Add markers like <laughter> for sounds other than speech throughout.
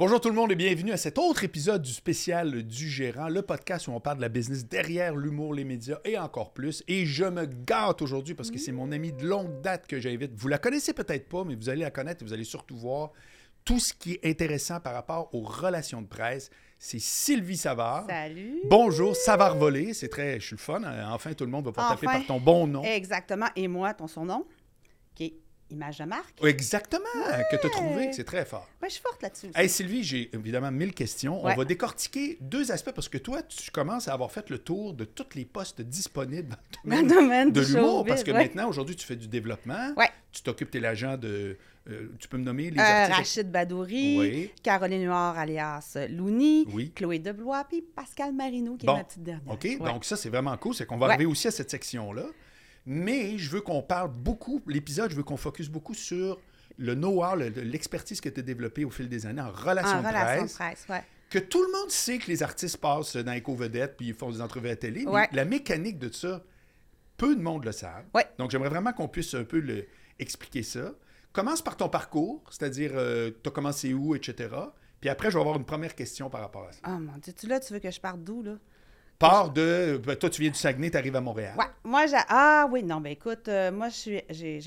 Bonjour tout le monde et bienvenue à cet autre épisode du spécial du gérant, le podcast où on parle de la business derrière l'humour, les médias et encore plus. Et je me gâte aujourd'hui parce que c'est mon ami de longue date que j'invite. Vous la connaissez peut-être pas, mais vous allez la connaître et vous allez surtout voir tout ce qui est intéressant par rapport aux relations de presse. C'est Sylvie Savard. Salut. Bonjour, Savard volé. C'est très, je suis le fun. Enfin, tout le monde va pouvoir t'appeler Enfin. par ton bon nom. Exactement. Et moi, ton surnom, qui est Image de marque. Exactement, que tu as trouvé. C'est très fort. Ouais, je suis forte là-dessus. Hey Sylvie, j'ai évidemment mille questions. Ouais. On va décortiquer deux aspects parce que toi, tu commences à avoir fait le tour de tous les postes disponibles dans le <laughs> le domaine de l'humour. Parce que ouais. maintenant, aujourd'hui, tu fais du développement. Tu t'occupes, t'es l'agent de. euh, tu peux me nommer les Euh, artistes. Rachid Badouri, Oui. Caroline Huard alias Louni, Oui. Chloé Deblois, puis Pascal Marino, qui Bon. est ma petite dernière. OK, donc ça, c'est vraiment cool. C'est qu'on va arriver aussi à cette section-là. Mais je veux qu'on parle beaucoup, l'épisode, je veux qu'on focus beaucoup sur le know-how, le- l'expertise que tu as développée au fil des années en relation en de relation presse. presse, ouais. que tout le monde sait que les artistes passent dans les vedettes puis ils font des entrevues à la télé, mais la mécanique de ça, peu de monde le savent. Ouais. Donc, j'aimerais vraiment qu'on puisse un peu le, expliquer ça. Commence par ton parcours, c'est-à-dire, tu as commencé où, etc. Puis après, je vais avoir une première question par rapport à ça. Oh mon Dieu, tu là, tu veux que je parte d'où, là? Pars de. ben, toi, tu viens du Saguenay, tu arrives à Montréal. Ouais, moi, j'ai... Ah oui, non, ben écoute, euh, moi, j'ai,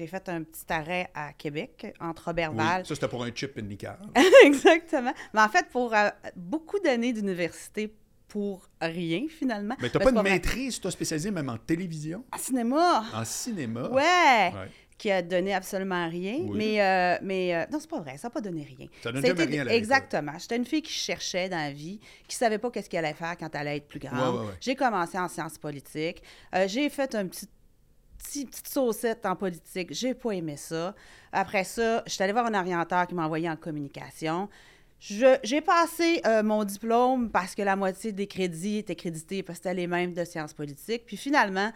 fait un petit arrêt à Québec, entre Oui, Robertval. Ça, c'était pour un chip and liqueur. <laughs> Exactement. Mais en fait, pour euh, beaucoup d'années d'université, pour rien, finalement. Mais tu Ben, pas une vrai. maîtrise, toi, spécialisée même en télévision, En cinéma. en cinéma? Ouais. Ouais. Qui a donné absolument rien. Oui. Mais, euh, mais euh, non, c'est pas vrai, ça n'a pas donné rien. Ça donne jamais rien à l'école. Exactement. J'étais une fille qui cherchait dans la vie, qui savait pas qu'est-ce qu'elle allait faire quand elle allait être plus grande. Ouais, ouais, ouais. J'ai commencé en sciences politiques. Euh, j'ai fait un petit petit- petite saucette en politique. J'ai pas aimé ça. Après ça, je suis allée voir un orienteur qui m'a envoyé en communication. Je- J'ai passé euh, mon diplôme parce que la moitié des crédits étaient crédités parce que c'était les mêmes de sciences politiques. Puis finalement,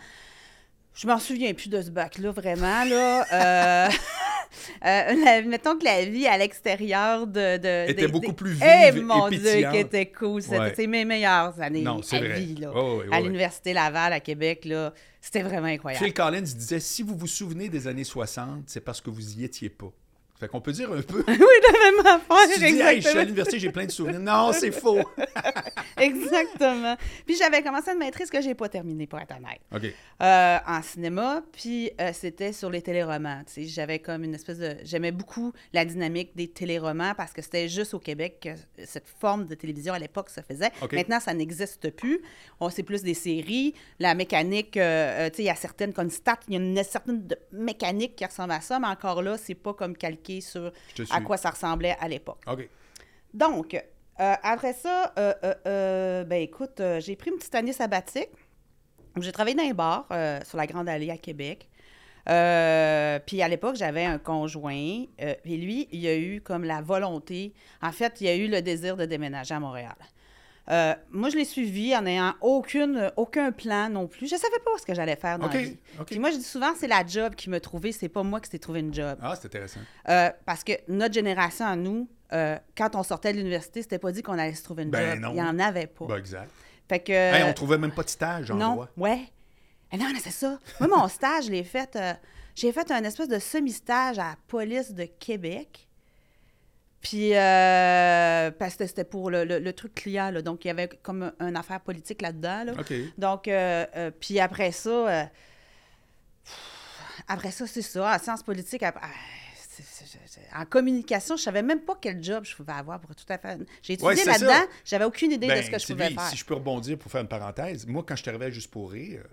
je m'en souviens plus de ce bac-là, vraiment. Là. Euh, <laughs> euh, la- mettons que la vie à l'extérieur de, de- Était des- beaucoup plus vive Eh, et mon Dieu, qui était cool. C'était Ouais. mes meilleures années Non, c'est à vrai. vie. Là. Ouais, ouais, à l'Université Laval, à Québec, là, c'était vraiment incroyable. Phil Collins disait si vous vous souvenez des années 60, c'est parce que vous y étiez pas. Fait qu'on peut dire un peu. <laughs> oui, la même affaire, tu dis, hey, je suis à l'université, j'ai plein de souvenirs. Non, c'est faux. <laughs> exactement. Puis j'avais commencé une maîtrise que j'ai pas terminée, pour être honnête. OK. euh, en cinéma, puis euh, c'était sur les téléromans. J'avais comme une espèce de... J'aimais beaucoup la dynamique des téléromans parce que c'était juste au Québec que cette forme de télévision à l'époque se faisait. OK. Maintenant, ça n'existe plus. On sait plus des séries. La mécanique, euh, tu sais, il y a certaines comme il y a une certaine de- mécanique qui ressemble à ça, mais encore là, c'est pas comme sur à quoi ça ressemblait à l'époque. OK. Donc, euh, après ça, euh, euh, ben écoute, j'ai pris une petite année sabbatique. J'ai travaillé dans un bar sur la Grande Allée à Québec. Euh, puis à l'époque, j'avais un conjoint. euh, et lui, il a eu comme la volonté. En fait, il a eu le désir de déménager à Montréal. Euh, moi, je l'ai suivi en n'ayant aucune, aucun plan non plus. Je ne savais pas ce que j'allais faire dans la vie. Puis moi, je dis souvent, c'est la job qui m'a trouvé, c'est pas moi qui s'est trouvé une job. Ah, c'est intéressant. Euh, parce que notre génération à nous, euh, quand on sortait de l'université, c'était pas dit qu'on allait se trouver une Ben job. non. Il n'y en avait pas. Ben, exact. Fait que. Hey, on trouvait même pas de stage en non, droit. ouais. Eh non, c'est ça. Moi, mon <laughs> stage, je l'ai fait. j'ai fait un espèce de semi-stage à la police de Québec. Puis, euh, parce que c'était pour le, le- le truc client, là. Donc, il y avait comme une affaire politique là-dedans, là. Donc, euh, euh, puis après ça, après ça, c'est ça, en sciences politiques, après- ah, en communication, je savais même pas quel job je pouvais avoir pour tout à fait. J'ai étudié là-dedans, j'avais aucune idée Ben, de ce que je pouvais faire. Si je peux rebondir pour faire une parenthèse, moi, quand je suis arrivé à Juste pour rire,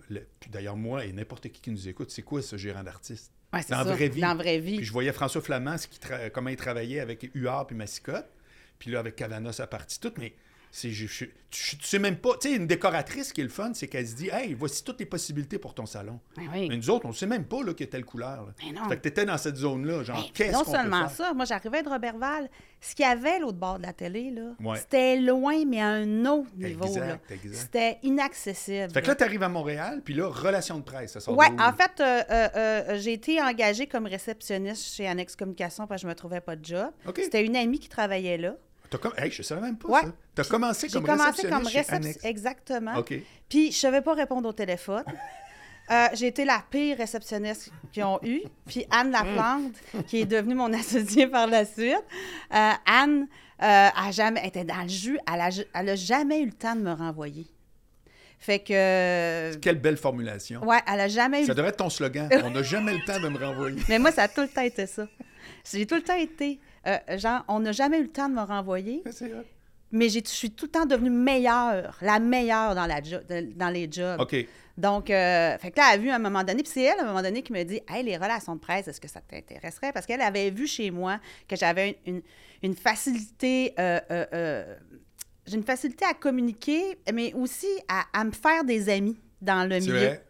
d'ailleurs, moi et n'importe qui qui nous écoute, c'est quoi ce gérant d'artiste? Ouais, dans la vraie vie. Dans la vraie vie. Puis je voyais François Flamand, ce qui tra- comment il travaillait avec Huard puis Massicotte. Puis là, avec Cavana, ça partie toute. Mais c'est, je, je- tu, tu sais même pas. Tu sais, une décoratrice qui est le fun, c'est qu'elle se dit Hey, voici toutes les possibilités pour ton salon. Ben oui. Mais nous autres, on sait même pas là, qu'il y a telle couleur. là. Mais non. Fait que tu étais dans cette zone-là. Genre, Ben, qu'est-ce non qu'on seulement peut faire? ça, moi j'arrivais de Robertval. Ce qu'il y avait l'autre bord de la télé, là, Ouais. c'était loin, mais à un autre niveau. Exact, là. exact. C'était inaccessible. Fait que là, tu arrives à Montréal, puis là, relation de presse, ça sort Oui, en fait, euh, euh, euh, j'ai été engagée comme réceptionniste chez Annex Communication parce que je me trouvais pas de job. C'était une amie qui travaillait là. T'as comme... Hey, je savais même pas Ouais. ça. Tu as commencé comme réceptionniste comme réceptionniste. Exactement. Puis je savais pas répondre au téléphone. <laughs> Euh, j'ai été la pire réceptionniste qu'ils ont eue. Puis Anne Laplante, qui est devenue mon <laughs> associée par la suite, euh, Anne euh, a jamais, était dans le jus. Elle a, elle a jamais eu le temps de me renvoyer. Fait que. Quelle belle formulation. Ouais, elle a jamais eu. Ça devrait être ton slogan. <laughs> On n'a jamais le temps de me renvoyer. Mais moi, ça a tout le temps été ça. J'ai tout le temps été. Euh, genre, on n'a jamais eu le temps de me renvoyer, vrai. mais je suis tout le temps devenue meilleure, la meilleure dans, la jo- de- dans les jobs. OK. Donc, euh, fait que là, elle a vu à un moment donné, puis c'est elle, à un moment donné, qui me dit Hey, les relations de presse, est-ce que ça t'intéresserait? Parce qu'elle avait vu chez moi que j'avais une, une- une facilité. euh, j'ai une facilité à communiquer, mais aussi à, à me faire des amis dans le milieu. vrai.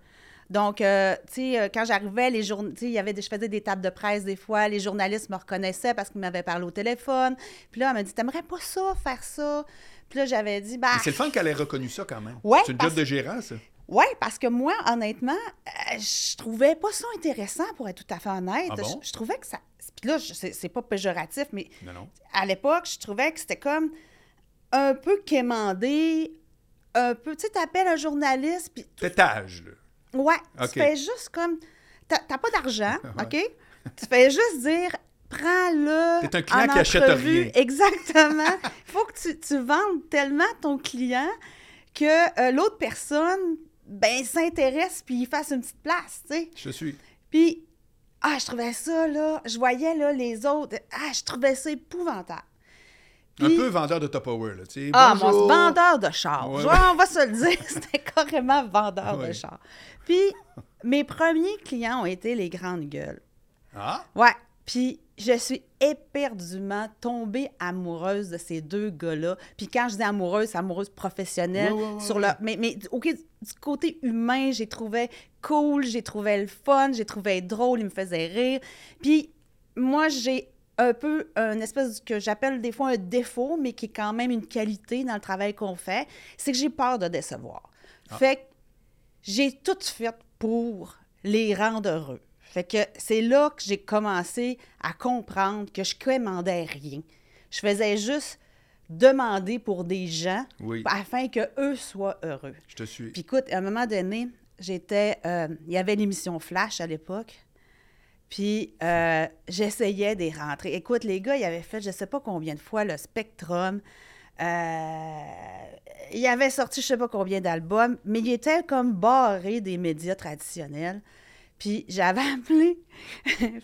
Donc, euh, tu sais, euh, quand j'arrivais, les il y avait des... je faisais des tables de presse des fois, les journalistes me reconnaissaient parce qu'ils m'avaient parlé au téléphone. Puis là, elle m'a dit, t'aimerais pas ça, faire ça? Puis là, j'avais dit, bah, C'est le fun qu'elle ait reconnu ça quand même. Ouais, C'est une parce- job de gérant, ça. ouais, parce que moi, honnêtement, euh, je trouvais pas ça intéressant, pour être tout à fait honnête. Ah bon? je, je trouvais que ça... Puis là, c'est pas péjoratif, mais Non, non. à l'époque, je trouvais que c'était comme un peu quémandé, un peu... Tu sais, t'appelles un journaliste, puis Tétage, là. Ouais, tu fais juste comme. T'as pas d'argent. <laughs> OK? tu fais juste dire, prends-le. T'es un client en qui achète rien. <laughs> Exactement. Il faut que tu, tu vendes tellement ton client que euh, l'autre personne, ben, s'intéresse puis il fasse une petite place, tu sais. Je suis. Puis, ah, je trouvais ça, là. Je voyais, là, les autres. Ah, je trouvais ça épouvantable. Un peu vendeur de Top Power, là. tu sais. ah, mon vendeur de char. Ouais. On va se le dire, <laughs> c'était carrément vendeur de char. Puis, mes premiers clients ont été les grandes gueules. Ah, Ouais. Puis, je suis éperdument tombée amoureuse de ces deux gars-là. Puis, quand je dis amoureuse, c'est amoureuse professionnelle. Ouais, ouais, ouais, sur le... Mais, mais OK, du côté humain, j'ai trouvé cool, j'ai trouvé le fun, j'ai trouvé drôle, il me faisait rire. Puis, moi, j'ai un peu un espèce que j'appelle des fois un défaut, mais qui est quand même une qualité dans le travail qu'on fait, c'est que j'ai peur de décevoir. Ah. Fait que j'ai tout fait pour les rendre heureux. Fait que c'est là que j'ai commencé à comprendre que je commandais rien. Je faisais juste demander pour des gens Oui. afin que eux soient heureux. je te suis. Puis écoute, à un moment donné, j'étais. euh, il y avait l'émission Flash à l'époque. Puis euh, j'essayais des rentrées. Écoute, les gars, ils avaient fait je sais pas combien de fois le Spectrum. Euh, ils avaient sorti je sais pas combien d'albums, mais ils étaient comme barrés des médias traditionnels. Puis j'avais <laughs> appelé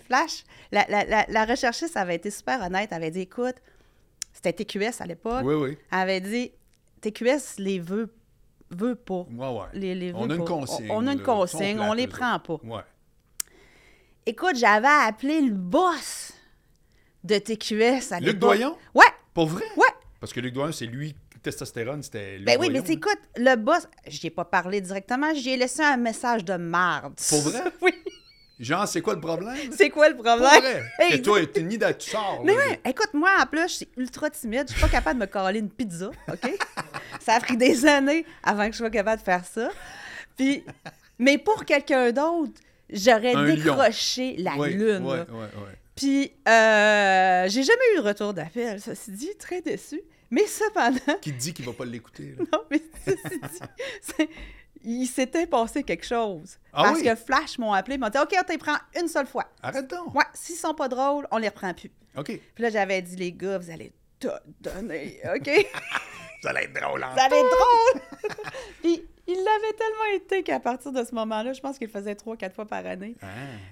Flash. La, la, la, la recherchiste avait été super honnête. Elle avait dit écoute, c'était TQS à l'époque. Oui, oui. Elle avait dit TQS les veut, veut pas. Ouais, ouais. Les, les on veut a une pas. consigne. On, on a une consigne, on les prend pas. Ouais. Écoute, j'avais appelé le boss de TQS à Luc. Doyon? Ouais, Pour vrai? ouais. Parce que Luc Doyon, c'est lui, testostérone, c'était Luc Ben oui, Doyon, mais écoute, le boss, j'y ai pas parlé directement, j'y ai laissé un message de marde. Pour vrai? <laughs> oui. Genre, c'est quoi le problème? C'est quoi le Pour problème? vrai? Hey, Que toi, t'es ni tu sors. Mais là. ouais, écoute, moi, en plus, je suis ultra timide. Je suis pas capable de me coller une pizza, OK? <laughs> ça a pris des années avant que je sois capable de faire ça. Puis, mais pour quelqu'un d'autre, j'aurais lion. décroché la Oui, lune. Ouais, ouais. Puis, euh, j'ai jamais eu de retour d'appel, ceci dit, très déçu. Mais cependant, Qui te dit qu'il va pas l'écouter? <laughs> non, mais ceci dit, il s'était passé quelque chose. Ah parce oui? que Flash m'ont appelé, m'ont dit OK, on t'y prend une seule fois. Arrête donc. Ouais, s'ils sont pas drôles, on les reprend plus. OK. Puis là, j'avais dit, les gars, vous allez tout donner, OK? <laughs> Ça allait être drôle. hein? Vous allez être drôle! <laughs> Puis il l'avait tellement été qu'à partir de ce moment-là, je pense qu'il faisait trois, quatre fois par année. Ah.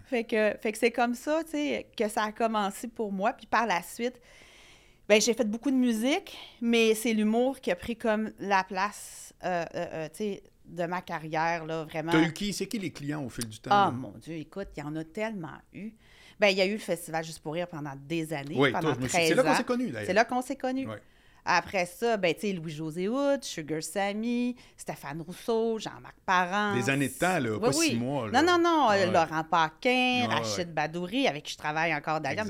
Fait que, fait que c'est comme ça, tu sais, que ça a commencé pour moi. Puis par la suite, ben j'ai fait beaucoup de musique, mais c'est l'humour qui a pris comme la place, euh, euh, euh, tu sais, de ma carrière, là, vraiment. T'as eu qui? C'est qui les clients au fil du temps? Ah, là? mon Dieu, écoute, il y en a tellement eu. Ben, il y a eu le Festival Juste pour rire pendant des années, Oui, pendant toi, je me suis- 13 c'est là qu'on s'est connus, d'ailleurs. C'est là qu'on s'est connus. Après ça, ben, tu sais, Louis-José Hood, Sugar Sammy, Stéphane Rousseau, Jean-Marc Parent. Des années de temps, là, pas six mois, là. Non, non, non. euh, Ouais. Laurent Paquin, Ouais, Rachid ouais. Badouri, avec qui je travaille encore d'ailleurs.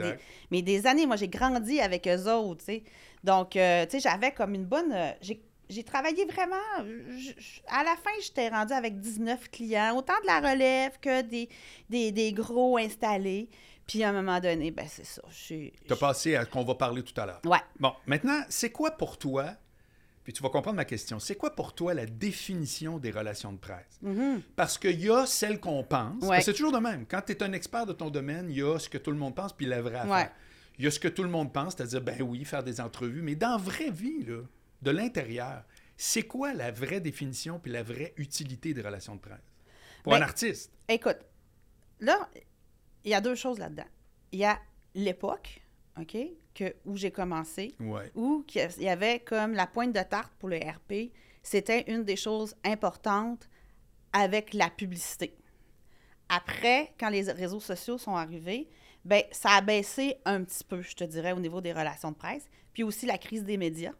Mais des années, moi, j'ai grandi avec eux autres, tu sais. Donc, euh, tu sais, j'avais comme une bonne... euh, j'ai j'ai travaillé vraiment. je- je- à la fin, j'étais rendue avec 19 clients, autant de la relève que des, des, des gros installés. Puis à un moment donné, ben c'est ça. suis- T'as passé à ce qu'on va parler tout à l'heure. Ouais. Bon, maintenant, c'est quoi pour toi? puis tu vas comprendre ma question. C'est quoi pour toi la définition des relations de presse? Mhm. Parce qu'il y a celle qu'on pense. Ouais. C'est toujours de même. Quand tu es un expert de ton domaine, il y a ce que tout le monde pense, puis la vraie affaire. Ouais. Il y a ce que tout le monde pense, c'est-à-dire, ben oui, faire des entrevues. Mais dans la vraie vie, là, de l'intérieur, c'est quoi la vraie définition puis la vraie utilité des relations de presse? Pour Ben, un artiste. Écoute, là, il y a deux choses là-dedans. Il y a l'époque, OK, que, où j'ai commencé, Ouais. où qu'il y avait comme la pointe de tarte pour le RP, c'était une des choses importantes avec la publicité. Après, quand les réseaux sociaux sont arrivés, ben ça a baissé un petit peu, je te dirais, au niveau des relations de presse. Puis aussi la crise des médias.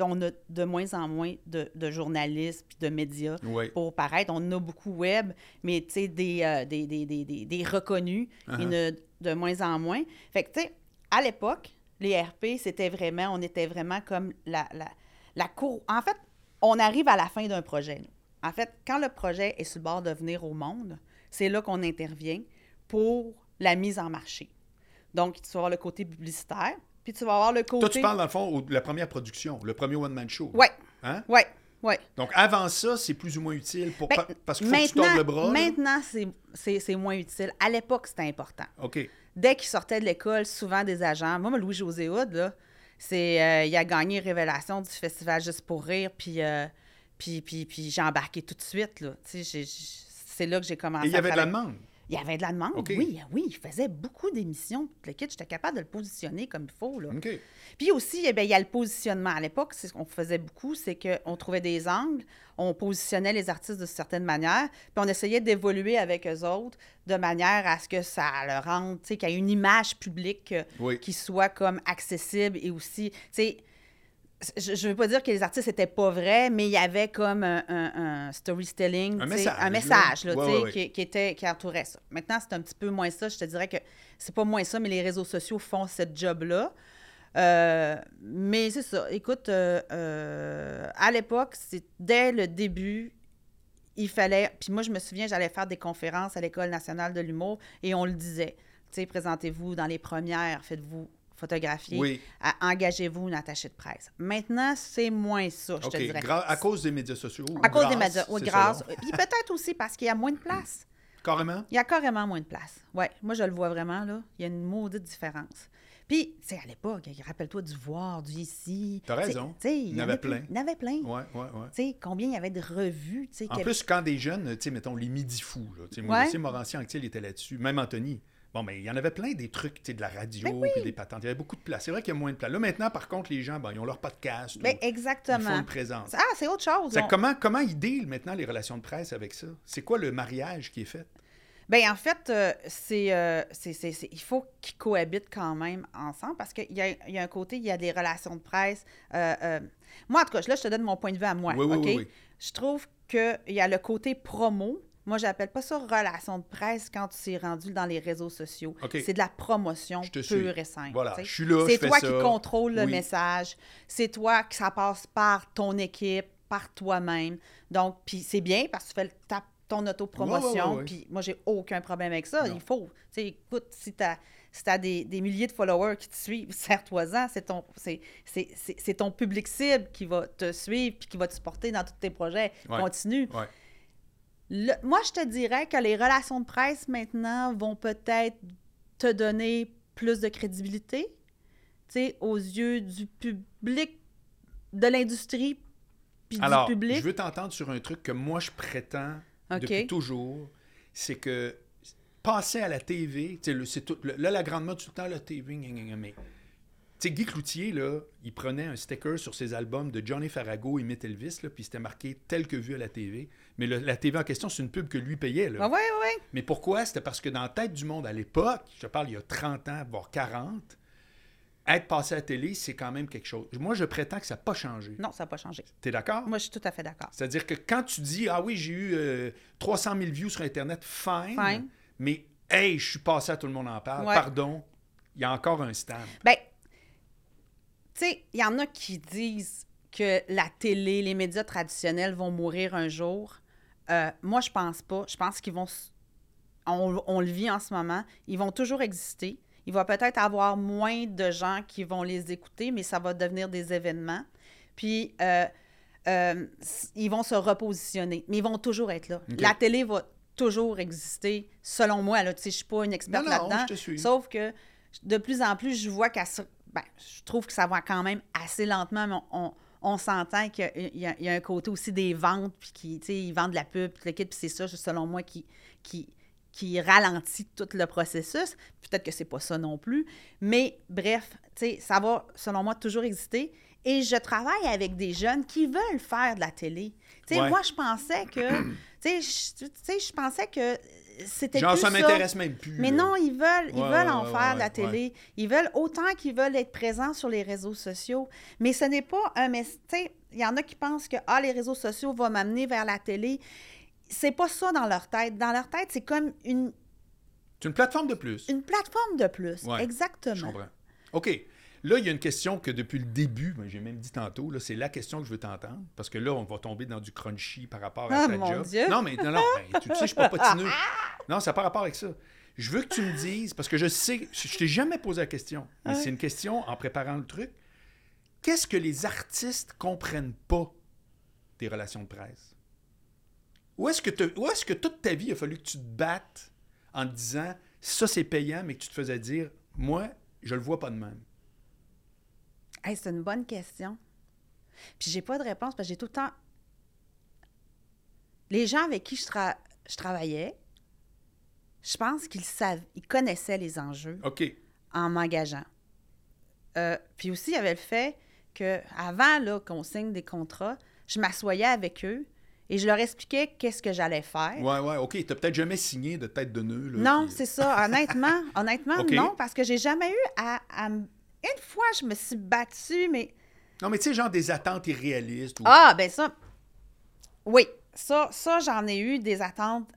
On a de moins en moins de, de journalistes puis de médias pour paraître. On a beaucoup web, mais tu sais, des, euh, des, des, des, des- des reconnus, il y en a de moins en moins. Fait que, tu sais, à l'époque, les RP, c'était vraiment, on était vraiment comme la, la, la cour. En fait, on arrive à la fin d'un projet. En fait, quand le projet est sur le bord de venir au monde, c'est là qu'on intervient pour la mise en marché. Donc, tu vas avoir le côté publicitaire, puis tu vas avoir le côté... Toi, tu parles, dans le fond, au- de la première production, le premier one-man show. Ouais, Hein? ouais, ouais. Donc, avant ça, c'est plus ou moins utile pour, Ben, pa- parce qu'il faut que tu tordes le bras. Maintenant, c'est- moins utile. À l'époque, c'était important. OK. Dès qu'il sortait de l'école, souvent des agents. Moi, Louis-José Hood, là, c'est, euh, il a gagné Révélation du festival Juste pour rire, puis, euh, puis, puis, puis j'ai embarqué tout de suite. Là. C'est là que j'ai commencé Et il y à avait de la demande. Il y avait de la demande, oui, oui. Il faisait beaucoup d'émissions. tout Le kit, j'étais capable de le positionner comme il faut. Là. Puis aussi, eh bien, il y a le positionnement. À l'époque, c'est ce qu'on faisait beaucoup, c'est qu'on trouvait des angles, on positionnait les artistes de certaines manières, puis on essayait d'évoluer avec eux autres de manière à ce que ça leur rende, tu sais, qu'il y ait une image publique euh, Oui. qui soit comme accessible et aussi, tu sais, je ne veux pas dire que les artistes n'étaient pas vrais, mais il y avait comme un, un- un storytelling, Un message, un là. message là, Ouais, tu sais, ouais, ouais. Qui, qui était, qui entourait ça. Maintenant, c'est un petit peu moins ça. Je te dirais que c'est pas moins ça, mais les réseaux sociaux font ce job-là. Euh, mais c'est ça. Écoute, euh, euh, à l'époque, c'est dès le début, il fallait. Puis moi, je me souviens, j'allais faire des conférences à l'École nationale de l'humour et on le disait. Tu sais, présentez-vous dans les premières, faites-vous photographier, Oui. à- engagez-vous une attachée de presse. Maintenant, c'est moins ça, je te dirais. Gra- à cause des médias sociaux. ou À cause des grâce, médias, oui, grâce. Puis peut-être aussi parce qu'il y a moins de place. Carrément? Il y a carrément moins de place. Oui, moi, je le vois vraiment, là. Il y a une maudite différence. Puis, tu sais, à l'époque, rappelle-toi du voir, du ici. T'as raison. Il y en avait plein. Il y en avait plein. Ouais, ouais, ouais. Tu sais, combien il y avait de revues, tu sais. En que- plus, quand des jeunes, tu sais, mettons les midi fous, là, tu sais, moi Ouais. aussi, Morancier Anctil était là-dessus, même Anthony. Bon, mais il y en avait plein des trucs, tu sais, de la radio, Ben puis des patentes. Il y avait beaucoup de place. C'est vrai qu'il y a moins de place. Là, maintenant, par contre, les gens, ben, ils ont leur podcast. Ben, ou ils font exactement. une présence. Ah, c'est autre chose. On- comment, comment ils deal maintenant les relations de presse avec ça? C'est quoi le mariage qui est fait? Ben en fait, euh, c'est, euh, c'est- c'est- c'est- il faut qu'ils cohabitent quand même ensemble parce qu'il y a, il y a un côté, il y a des relations de presse. euh, moi, en tout cas, là, je te donne mon point de vue à moi. Oui, oui, oui. Je trouve qu'il y a le côté promo. Moi, j'appelle pas ça relation de presse quand tu t'es rendu dans les réseaux sociaux. C'est de la promotion pure suis. et simple. Voilà, je suis là, C'est fais toi ça. qui contrôle le message. C'est toi que ça passe par ton équipe, par toi-même. Donc, puis c'est bien parce que tu fais le tap ton autopromotion, puis moi, j'ai aucun problème avec ça. Non. Il faut. Tu écoute, si tu as, si des, des milliers de followers qui te suivent, <laughs> serre-toi-en, c'est ton, c'est ton public cible qui va te suivre puis qui va te supporter dans tous tes projets. Ouais. Continue. Ouais. Le- moi, je te dirais que les relations de presse maintenant vont peut-être te donner plus de crédibilité, tu sais, aux yeux du public, de l'industrie, puis du public. je veux t'entendre sur un truc que moi, je prétends depuis toujours. C'est que passer à la TV, tu sais, le- c'est tout, le- là, la grande mode, tout le temps, la TV, mais... Tu sais, Guy Cloutier, là, il prenait un sticker sur ses albums de Johnny Farago et Elvis, là, puis c'était marqué tel que vu à la TV. Mais le- la TV en question, c'est une pub que lui payait. Là. Ah ouais, ouais, ouais. Mais pourquoi? C'était parce que dans la tête du monde à l'époque, je te parle il y a 30 ans, voire 40, être passé à la télé, c'est quand même quelque chose. Moi, je prétends que ça n'a pas changé. Non, ça n'a pas changé. T'es d'accord? Moi, je suis tout à fait d'accord. C'est-à-dire que quand tu dis, ah oui, j'ai eu euh, 300 000 views sur Internet, fine, Fine. mais hey, je suis passé à tout le monde en parle, Ouais. pardon, il y a encore un stand. Ben, tu sais, il y en a qui disent que la télé, les médias traditionnels vont mourir un jour. Euh, moi, je pense pas. Je pense qu'ils vont. On, on le vit en ce moment. Ils vont toujours exister. Il va peut-être avoir moins de gens qui vont les écouter, mais ça va devenir des événements. puis euh, euh, ils vont se repositionner, mais ils vont toujours être là. La télé va toujours exister, selon moi. Là, je suis pas une experte là-dedans. Sauf que de plus en plus, je vois qu'à se- ben, je trouve que ça va quand même assez lentement, mais on, on- on s'entend qu'il y y, a, un côté aussi des ventes, puis qui, ils vendent de la pub, puis le kit, puis c'est ça, selon moi, qui, qui, qui ralentit tout le processus. Peut-être que c'est pas ça non plus. Mais bref, ça va, selon moi, toujours exister. Et je travaille avec des jeunes qui veulent faire de la télé. Tu sais, Ouais. moi, je pensais que, <clears throat> tu sais, je- pensais que c'était Genre, plus ça m'intéresse même plus. mais là. non, ils veulent, ils Ouais, veulent ouais, en ouais, faire de la télé. Ils veulent autant qu'ils veulent être présents sur les réseaux sociaux. Mais ce n'est pas un sais, Il y en a qui pensent que ah, les réseaux sociaux vont m'amener vers la télé. C'est pas ça dans leur tête. Dans leur tête, c'est comme une, C'est une plateforme de plus. une plateforme de plus. Exactement. Je comprends. OK. Là, il y a une question que depuis le début, ben, j'ai même dit tantôt, là, c'est la question que je veux t'entendre. Parce que là, on va tomber dans du crunchy par rapport à Ah, ta mon job. Dieu. Non, mais non, non, ben, tu sais, je suis pas patineux. Non, ça n'a pas rapport avec ça. Je veux que tu me dises, parce que je sais, je je t'ai jamais posé la question, mais Ouais. c'est une question en préparant le truc. Qu'est-ce que les artistes comprennent pas des relations de presse? Où est-ce que, te- où est-ce que toute ta vie, il a fallu que tu te battes en te disant ça c'est payant, mais que tu te faisais dire moi, je le vois pas de même? Hey, c'est une bonne question. Puis j'ai pas de réponse parce que j'ai tout le temps. Les gens avec qui je, tra- je travaillais, je pense qu'ils savent, ils connaissaient les enjeux en m'engageant. Euh, puis aussi, il y avait le fait que avant là, qu'on signe des contrats, je m'assoyais avec eux et je leur expliquais qu'est-ce que j'allais faire. Ouais, ouais, OK. T'as peut-être jamais signé de tête de nœud. là, Non, puis- c'est ça. Honnêtement, <laughs> honnêtement, non, parce que j'ai jamais eu à, à Une fois, je me suis battue, mais Non, mais tu sais, genre des attentes irréalistes. Ou... Ah, ben ça. Oui, ça, ça j'en ai eu des attentes.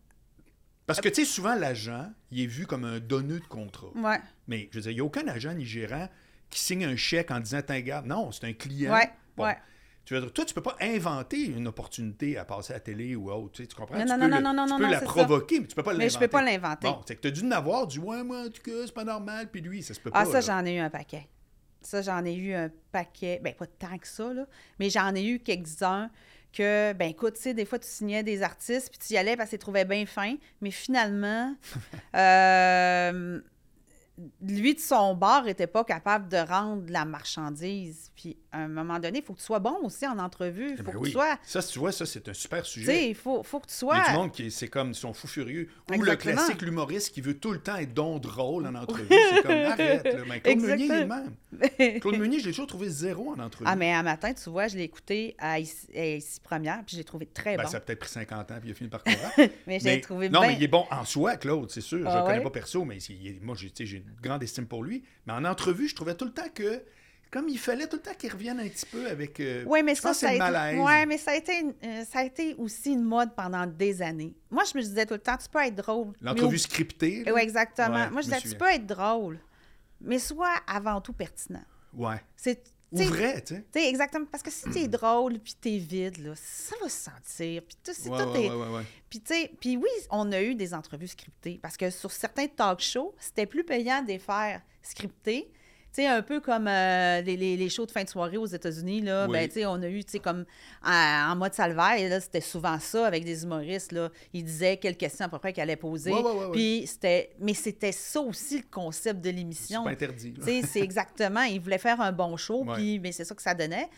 Parce que, tu sais, souvent, l'agent, il est vu comme un donneux de contrat. Ouais. Mais, je veux dire, il n'y a aucun agent ni gérant qui signe un chèque en disant, tiens, garde. Non, c'est un client. Ouais, Bon. ouais. Tu veux dire, toi, tu peux pas inventer une opportunité à passer à la télé ou autre. Tu, sais, tu comprends? Non, tu non, peux, non, le- non, non, tu peux non, la c'est ça. provoquer, mais tu peux pas l'inventer. Mais je peux pas l'inventer. Bon, c'est que tu as dû en avoir du ouais, moi, en tout cas, c'est pas normal. Puis lui, ça se peut Ah, pas. ça, là. j'en ai eu un paquet. Ça, j'en ai eu un paquet. Ben, pas tant que ça, là. Mais j'en ai eu quelques-uns que, ben, écoute, tu sais, des fois, tu signais des artistes, puis tu y allais parce qu'ils trouvaient bien fin. Mais finalement, <laughs> euh, lui, de son bord, n'était pas capable de rendre la marchandise. Puis, à un moment donné, il faut que tu sois bon aussi en entrevue. Il Eh faut ben que oui. tu sois. Ça, tu vois, ça, c'est un super sujet. il faut, faut que tu Il sois. y a du monde qui, c'est comme, ils sont fous furieux. Ou le classique, l'humoriste qui veut tout le temps être don drôle en entrevue. c'est comme, <laughs> arrête, là. Mais Claude Meunier, il est le même. Claude Meunier, je l'ai toujours trouvé zéro en entrevue. Ah, mais un matin, tu vois, je l'ai écouté à ici, Première, puis je l'ai trouvé très Ben, bon. Ça a peut-être pris 50 ans, puis il a fini par <laughs> convaincre. Mais je Mais- l'ai trouvé non, mais il est bon en soi, Claude, c'est sûr. je Ah le connais ouais? pas perso, mais il moi, j'ai grande estime pour lui. Mais en entrevue, je trouvais tout le temps que, comme il fallait tout le temps qu'il revienne un petit peu avec. euh, Oui, mais je ça, pense que ça a, été, malaise. ouais, mais ça a, été, euh, ça a été aussi une mode pendant des années. Moi, je me disais tout le temps, tu peux être drôle. L'entrevue scriptée. Oui, exactement. Ouais, Moi, je disais, tu peux être drôle, mais sois avant tout pertinent. Ouais. C'est. Ou vrai, tu sais. exactement. Parce que si t'es drôle puis t'es vide, là, ça va se sentir. Puis tout, c'est Ouais, tout ouais. Puis, tu sais, puis oui, on a eu des entrevues scriptées parce que sur certains talk shows, c'était plus payant de les faire scriptés. Tu sais, un peu comme euh, les, les- les shows de fin de soirée aux États-Unis, là, Oui. ben, tu sais, on a eu, tu sais, comme en, en mode salvaire, là, c'était souvent ça avec des humoristes, là. Ils disaient quelles questions à peu près qu'ils allaient poser. Puis c'était... Mais c'était ça aussi, le concept de C'est l'émission. pas interdit. Tu sais, c'est exactement. Ils voulaient faire un bon show, puis mais c'est ça que ça donnait.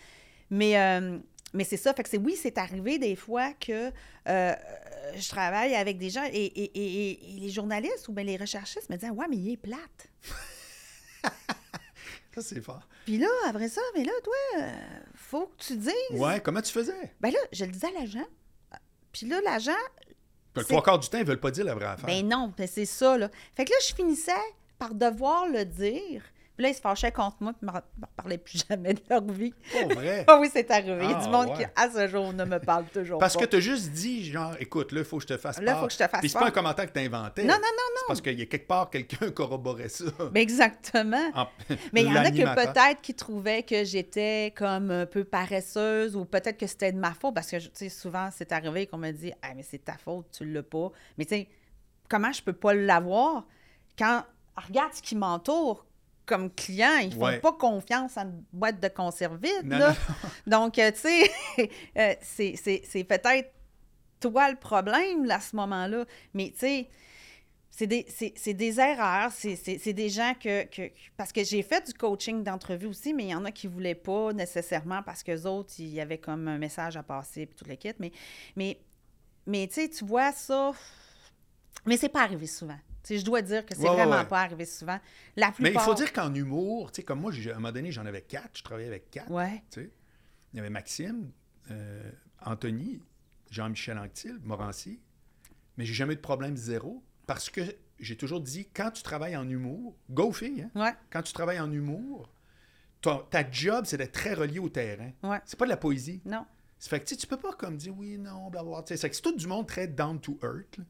Mais, euh, mais c'est ça. Fait que c'est oui, c'est arrivé des fois que euh, je travaille avec des gens et, et- et- et- et les journalistes ou bien les recherchistes me disaient Ouais, mais il est plate. Ça, c'est fort. Puis là, après ça, mais là, toi, euh, faut que tu dises. Ouais, comment tu faisais? Ben là, je le disais à l'agent. Puis là, l'agent, Le trois quarts du temps, ils veulent pas dire la vraie affaire. ben non, ben c'est ça, là. Fait que là, je finissais par devoir le dire. Puis là, ils se fâchaient contre moi, puis ils me reparlaient plus <laughs> jamais de leur vie. Pas vrai? Ah oui, c'est arrivé. Il y a Ah, du monde ouais. qui, à ce jour, ne me parle toujours Parce pas. que tu as juste dit, genre, écoute, là, il faut que je te fasse Là, part. faut que je te fasse Puis c'est pas un commentaire que tu inventé. Non, non, non, C'est parce qu'il y a quelque part quelqu'un <laughs> corroborait ça. Ben exactement. En- Mais il y en a que peut-être qui trouvaient que j'étais comme un peu paresseuse ou peut-être que c'était de ma faute parce que, tu sais, souvent, c'est arrivé qu'on me dit Ah, mais c'est ta faute, tu l'as pas. Mais tu sais, comment je peux pas l'avoir quand, regarde ce qui m'entoure, comme client, ils font Ouais. pas confiance en une boîte de conserve vide. Non, là. non, <laughs> Donc, euh, tu sais, <laughs> euh, c'est- peut-être toi le problème là, à ce moment-là. Mais, tu sais, c'est des, des erreurs, c'est des gens que, que- Parce que j'ai fait du coaching d'entrevue aussi, mais il y en a qui ne voulaient pas nécessairement parce que autres, il y avait comme un message à passer puis tout le kit. Mais, mais, mais tu sais, tu vois ça. Mais c'est pas arrivé souvent. Je dois dire que c'est Ouais, vraiment ouais. pas arrivé souvent. La Mais il faut dire qu'en humour, tu sais, comme moi, à un moment donné, j'en avais quatre. Je travaillais avec quatre. Ouais. Il y avait Maxime, euh, Anthony, Jean-Michel Anctil, Morancy. Mais j'ai jamais eu de problème zéro parce que j'ai toujours dit, quand tu travailles en humour, go fille, hein? Ouais. quand tu travailles en humour, ton- ta job, c'est d'être très relié au terrain. Ouais. C'est pas de la poésie. Non. Ça fait que tu peux pas comme dire oui, non, blablabla. C'est tout du monde très down to earth. là.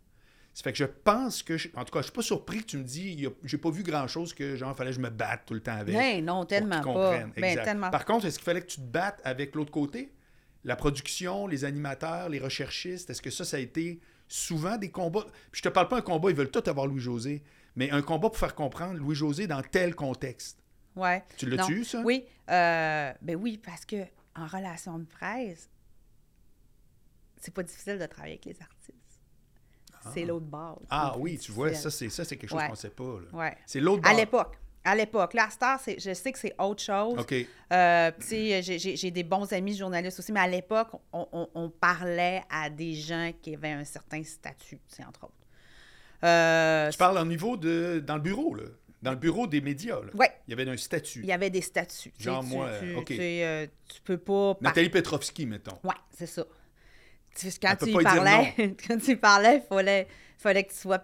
Ça fait que je pense que, je- en tout cas, je suis pas surpris que tu me dis, j'ai pas vu grand chose que genre fallait que je me batte tout le temps avec. Ben non, tellement pas. Ben, tellement Par contre, est-ce qu'il fallait que tu te battes avec l'autre côté? La production, les animateurs, les recherchistes, est-ce que ça, ça a été souvent des combats? Puis je te parle pas un combat, ils veulent tout avoir Louis-José, mais un combat pour faire comprendre Louis-José dans tel contexte. Ouais. Tu l'as-tu, Non. ça? Oui. euh, ben oui, parce que en relation de presse, c'est pas difficile de travailler avec les artistes. C'est l'autre bord. Ah oui, tu vois, ça, c'est ça, c'est quelque chose Ouais. qu'on sait pas. C'est l'autre À bord. l'époque. À l'époque. Là, à Star, je sais que c'est autre chose. OK. Euh, j'ai- des bons amis journalistes aussi, mais à l'époque, on, on- on parlait à des gens qui avaient un certain statut, entre autres. Euh, Tu parles au niveau de. dans le bureau, là. Dans le bureau des médias, là. Ouais. Il y avait un statut. il y avait des statuts. Genre tu- moi, tu, OK. tu, euh, tu peux pas... Nathalie Petrovski, mettons. Ouais, c'est ça. Quand Elle tu parlais, <laughs> quand tu y parlais, il fallait, fallait que tu sois...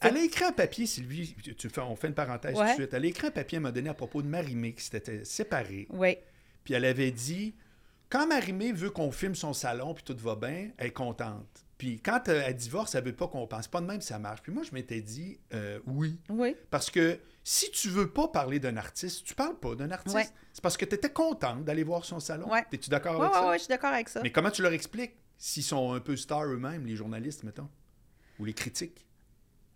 Elle a écrit un papier, Sylvie, tu- fais- on fait une parenthèse tout de suite. Elle a écrit un papier un moment donné à propos de Marimé qui s'était séparée. Oui, Puis elle avait dit quand Marimé veut qu'on filme son salon puis tout va bien, elle est contente. Puis quand euh, elle divorce, elle veut pas qu'on pense. Pas de même ça marche. Puis moi, je m'étais dit euh, oui. oui, Parce que si tu veux pas parler d'un artiste, tu parles pas d'un artiste. Ouais. C'est parce que tu étais contente d'aller voir son salon. Ouais. Es-tu d'accord oui, avec ça? oui, je suis d'accord avec ça. Mais comment tu leur expliques? S'ils sont un peu stars eux-mêmes, les journalistes, mettons? Ou les critiques?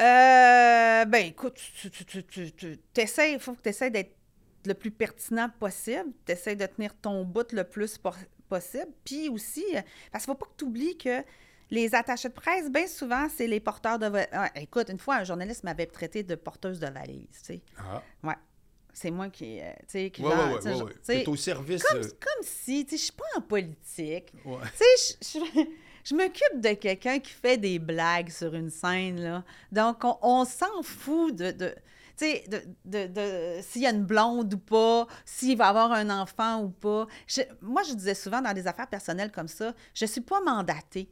Euh, ben écoute, tu, tu, tu, tu, tu t'essayes- il faut que tu essaies d'être le plus pertinent possible. Tu essaies de tenir ton bout le plus possible. Puis aussi, euh, parce qu'il ne faut pas que tu oublies que les attachés de presse, bien souvent, c'est les porteurs de... Ah, écoute, une fois, un journaliste m'avait traité de porteuse de valise, tu sais. Ah. Ouais. C'est moi qui, euh, tu sais, qui Ouais, genre, au service. comme, euh, comme si, tu sais, je suis pas en politique. ouais. Tu sais, je, m'occupe de quelqu'un qui fait des blagues sur une scène, là. Donc, on, on s'en fout de... de tu sais, de, de, de- s'il y a une blonde ou pas, s'il va avoir un enfant ou pas. Je- moi, je disais souvent dans des affaires personnelles comme ça, je suis pas mandatée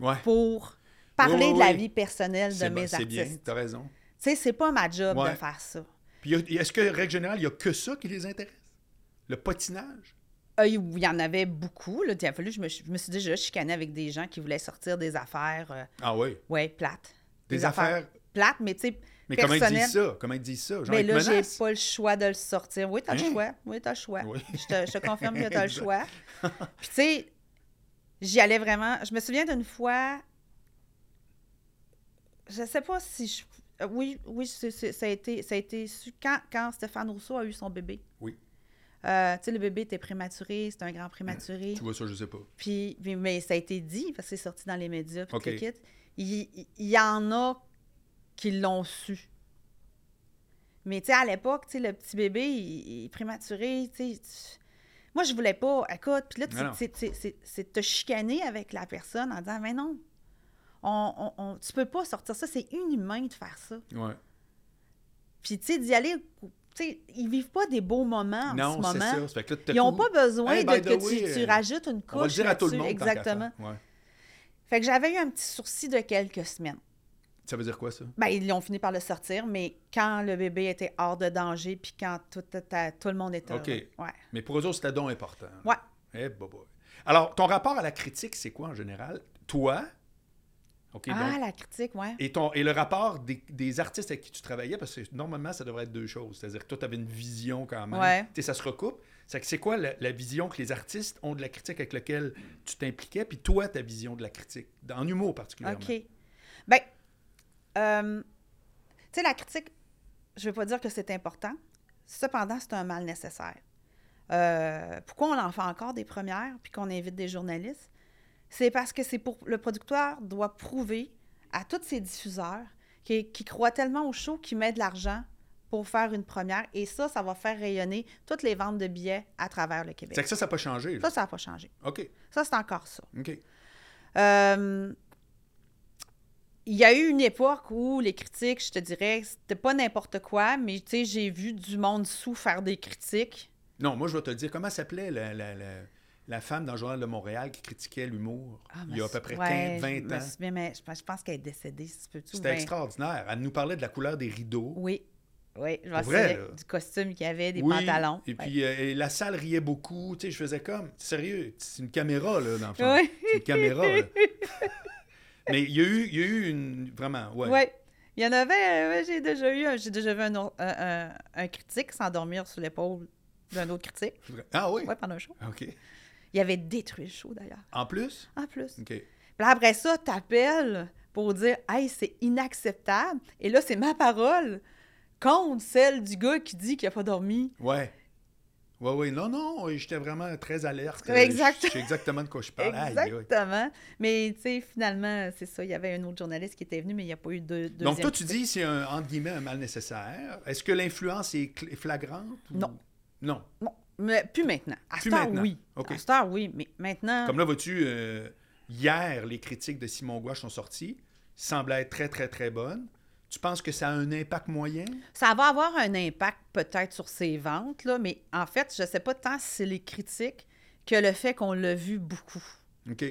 Ouais. pour parler Oui, oui, de la vie personnelle de mes bon, c'est bien, artistes. t'as raison. Tu sais, c'est pas ma job Ouais. de faire ça. Puis est-ce que, règle générale, il n'y a que ça qui les intéresse? Le patinage? Euh, il y en avait beaucoup. Là. Il a fallu, je, me, je me suis déjà chicanée avec des gens qui voulaient sortir des affaires, euh, Ah oui? ouais, plates. Des affaires- plates, mais tu sais, Mais comment ils disent ça? Comment ils disent ça? Genre, Mais là, j'ai pas le choix de le sortir. Oui, t'as le Hein? choix. Oui, t'as le choix. Oui. Je, te, je te confirme que t'as le choix. Puis tu sais, j'y allais vraiment. Je me souviens d'une fois. Je sais pas si je. Euh, Oui, oui, ça a été, ça a été su quand, quand Stéphane Rousseau a eu son bébé. Oui. Euh, tu sais, le bébé était prématuré, c'était un grand prématuré. Tu vois ça, je sais pas. Puis, mais ça a été dit, parce que c'est sorti dans les médias, puis le kit. Il, il- il y en a qui l'ont su. Mais tu sais, à l'époque, tu sais, le petit bébé, il, est prématuré, tu sais. Moi, je voulais pas. Écoute, puis là, c'est te chicaner avec la personne en disant, mais non, on, on, on- tu peux pas sortir ça, c'est inhumain de faire ça. Ouais. Puis, tu sais, d'y aller, tu sais, ils vivent pas des beaux moments en non, ce c'est moment. ça. Ça fait que là, tout à Ils n'ont pas besoin Hey, de, que tu, euh, rajoutes une couche On va le dire à tout le monde. Exactement. Ouais. Fait que j'avais eu un petit sourcil de quelques semaines. Ça veut dire quoi, ça? Ben, ils ont fini par le sortir, mais quand le bébé était hors de danger, puis quand tout, était- tout le monde était OK. heureux. Ouais. Mais pour eux autres, c'était donc important. Ouais. Eh. Alors, ton rapport à la critique, c'est quoi en général? Toi, Ah, donc, la critique, ouais. et, ton, et le rapport des, des artistes avec qui tu travaillais, parce que normalement, ça devrait être deux choses. C'est-à-dire que toi, tu avais une vision quand même. Ouais. Tu sais, ça se recoupe. C'est que c'est quoi la, la vision que les artistes ont de la critique avec laquelle tu t'impliquais, puis toi, ta vision de la critique, en humour particulièrement? OK. Ben, euh, tu sais, la critique, je veux pas dire que c'est important. Cependant, c'est un mal nécessaire. Euh, pourquoi on en fait encore des premières puis qu'on invite des journalistes? C'est parce que c'est pour le producteur doit prouver à tous ses diffuseurs qui, qui croient tellement au show qu'ils mettent de l'argent pour faire une première. Et ça, ça va faire rayonner toutes les ventes de billets à travers le Québec. C'est que ça, ça n'a pas changé. là. Ça, ça n'a pas changé. OK. Ça, c'est encore ça. OK. Euh, il y a eu une époque où les critiques, je te dirais, c'était pas n'importe quoi, mais tu sais, j'ai vu du monde sous faire des critiques. Non, moi, je vais te le dire. Comment s'appelait la, la, la, la femme dans le Journal de Montréal qui critiquait l'humour Ah, il y a à peu près 15, ouais, 20 je me ans? souviens, mais je pense, qu'elle est décédée, si tu peux-tu. C'était ben, extraordinaire. Elle nous parlait de la couleur des rideaux. Oui, oui, je vrai, du costume qu'il y avait, des Oui, pantalons. Et Ouais. puis, euh, et la salle riait beaucoup. Tu sais, je faisais comme, sérieux, c'est une caméra, là, dans le fond. Oui. C'est une caméra, là. <laughs> Mais il y a eu, il y a eu une... Vraiment, ouais. Ouais. Il y en avait, euh, ouais, j'ai déjà eu, j'ai déjà vu un, un, un- un critique s'endormir sur l'épaule d'un autre critique, Ah oui? ouais, pendant un show. OK. Il avait détruit le show, d'ailleurs, En plus? en plus. OK. Puis là, après ça, t'appelles pour dire Hey, c'est inacceptable. Et là, c'est ma parole contre celle du gars qui dit qu'il n'a pas dormi. Ouais. Ouais, ouais. Non, non, j'étais vraiment très alerte. Exact. Je sais exactement de quoi je parle. Aïe. Exactement. Mais tu sais, finalement, c'est ça. Il y avait un autre journaliste qui était venu, mais il n'y a pas eu de deuxième. Donc, toi, tu dis c'est un, entre guillemets, un mal nécessaire. Est-ce que l'influence est flagrante? ou- Non. Non. Non, mais plus maintenant. À Plus maintenant. oui. OK. À cette heure, oui. Mais maintenant. Comme là, vois-tu, euh, hier, les critiques de Simon Gouache sont sorties. Semblaient être très, très, très bonnes. Tu penses que ça a un impact moyen? Ça va avoir un impact peut-être sur ses ventes, là, mais en fait, je ne sais pas tant si c'est les critiques que le fait qu'on l'a vu beaucoup. OK.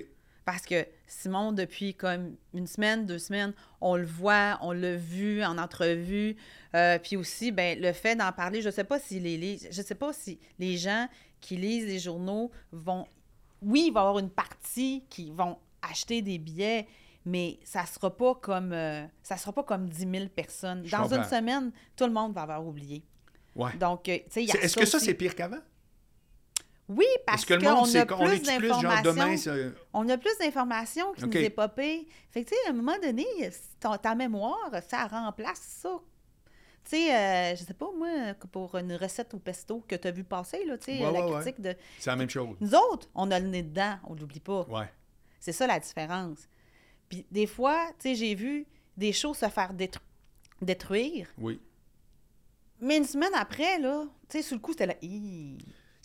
Parce que Simon, depuis comme une semaine, deux semaines, on le voit, on l'a vu en entrevue. Euh, puis aussi, ben, le fait d'en parler, je ne sais pas si les je sais pas si les gens qui lisent les journaux vont. Oui, il va y avoir une partie qui vont acheter des billets, mais ça sera pas comme euh, ça sera pas comme 10 000 personnes. Dans une semaine, tout le monde va avoir oublié. Ouais. Donc, euh, tu sais, Est-ce que ça, c'est pire qu'avant? Oui, parce qu'on a plus d'informations. On a plus d'informations qui nous est popé. Fait que, tu sais, à un moment donné, ton- ta mémoire, ça remplace ça. Tu sais, euh, je sais pas, moi, pour une recette au pesto que tu as vu passer, là, tu sais, Ouais, la ouais, ouais. critique de... c'est la même chose. Nous autres, on a le nez dedans, on l'oublie pas. Ouais. C'est ça la différence. Puis des fois, tu sais, j'ai vu des choses se faire détru- détruire, Oui. mais une semaine après, là, tu sais, sur le coup, c'était là,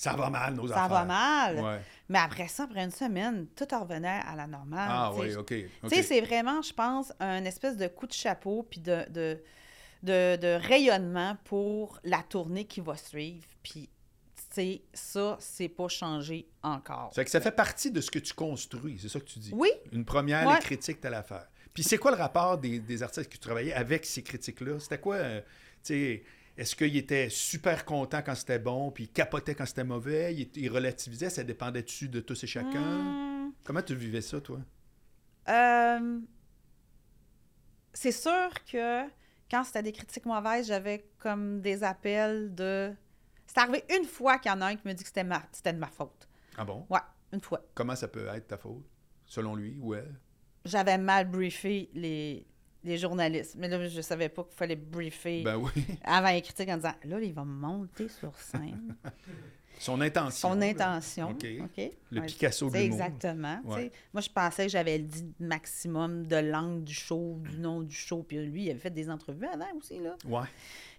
Ça va mal, nos ça affaires. va mal. Ouais. Mais après ça, après une semaine, tout revenait à la normale. Ah, tu oui, OK. OK. Tu sais, c'est vraiment, je pense, un espèce de coup de chapeau puis de, de, de, de rayonnement pour la tournée qui va suivre. Puis, tu sais, ça, c'est pas changé encore. C'est que ça fait partie de ce que tu construis, c'est ça que tu dis? Oui, Une première, Ouais. les critiques, t'as l'affaire. Puis c'est quoi le rapport des, des artistes que tu travaillais avec ces critiques-là? C'était quoi, euh, tu sais, est-ce qu'ils étaient super contents quand c'était bon, puis ils capotaient quand c'était mauvais, ils relativisaient, ça dépendait-tu de tous et chacun? Hum, Comment tu vivais ça, toi? euh, c'est sûr que quand c'était des critiques mauvaises, j'avais comme des appels de... C'est arrivé une fois qu'il y en a un qui me dit que c'était ma... c'était de ma faute. Ah bon? Ouais, une fois. Comment ça peut être ta faute, selon lui ou elle? j'avais mal briefé les, les journalistes. Mais là, je savais pas qu'il fallait briefer Ben oui. avant les critiques en disant là, il va monter sur scène. <laughs> Son intention. Son intention. OK. OK? Le Ouais, Picasso de. Exactement. Ouais. Moi, je pensais que j'avais dit maximum de langue du show, du nom du show. Puis lui, il avait fait des entrevues avant aussi. Là. Ouais.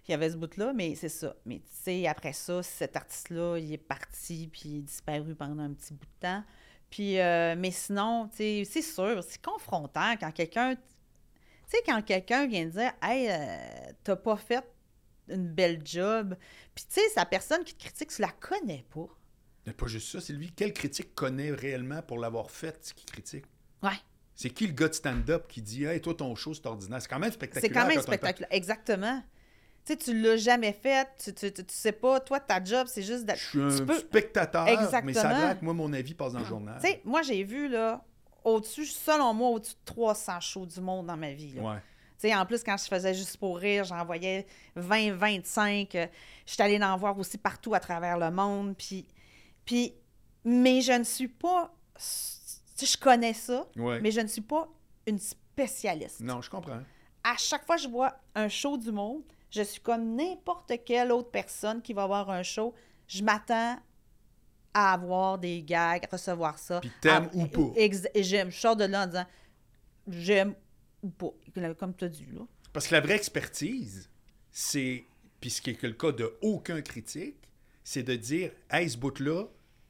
Il y avait ce bout-là, mais c'est ça. Mais tu sais, après ça, cet artiste-là, il est parti, puis il est disparu pendant un petit bout de temps. Puis, euh, mais sinon, tu sais, c'est sûr, c'est confrontant quand quelqu'un. Tu sais, quand quelqu'un vient dire Hey, euh, t'as pas fait une belle job. Puis, tu sais, sa personne qui te critique, tu la connais pas. Mais pas juste ça, Sylvie. Quel critique connaît réellement pour l'avoir fait, ce qui critique? Ouais. C'est qui le gars de stand-up qui dit Hey, toi, ton show, c'est ordinaire? C'est quand même spectaculaire. C'est quand même entend- spectaculaire. Exactement. Tu sais, tu l'as jamais fait, tu, tu, tu, tu sais pas, toi, ta job, c'est juste d'être. Je suis un peux- spectateur, mais ça a Exactement. que moi, mon avis passe dans le journal. Tu sais, moi, j'ai vu, là, au-dessus, selon moi, au-dessus de 300 shows du monde dans ma vie. là. Ouais. En plus, quand je faisais juste pour rire, j'en voyais 20, 25. euh, Je suis allée en voir aussi partout à travers le monde. Puis, puis mais je ne suis pas. Je connais ça, Ouais. mais je ne suis pas une spécialiste. Non, je comprends. À chaque fois que je vois un show du monde, Je suis comme n'importe quelle autre personne qui va avoir un show. Je m'attends à avoir des gags, à recevoir ça. Puis t'aimes À- ou pas. ex- Et j'aime. Je sors de là en disant j'aime ou pas. Comme tu as dit, là. Parce que la vraie expertise, c'est, puis ce qui est le cas de aucun critique, c'est de dire, hey, ce bout-là,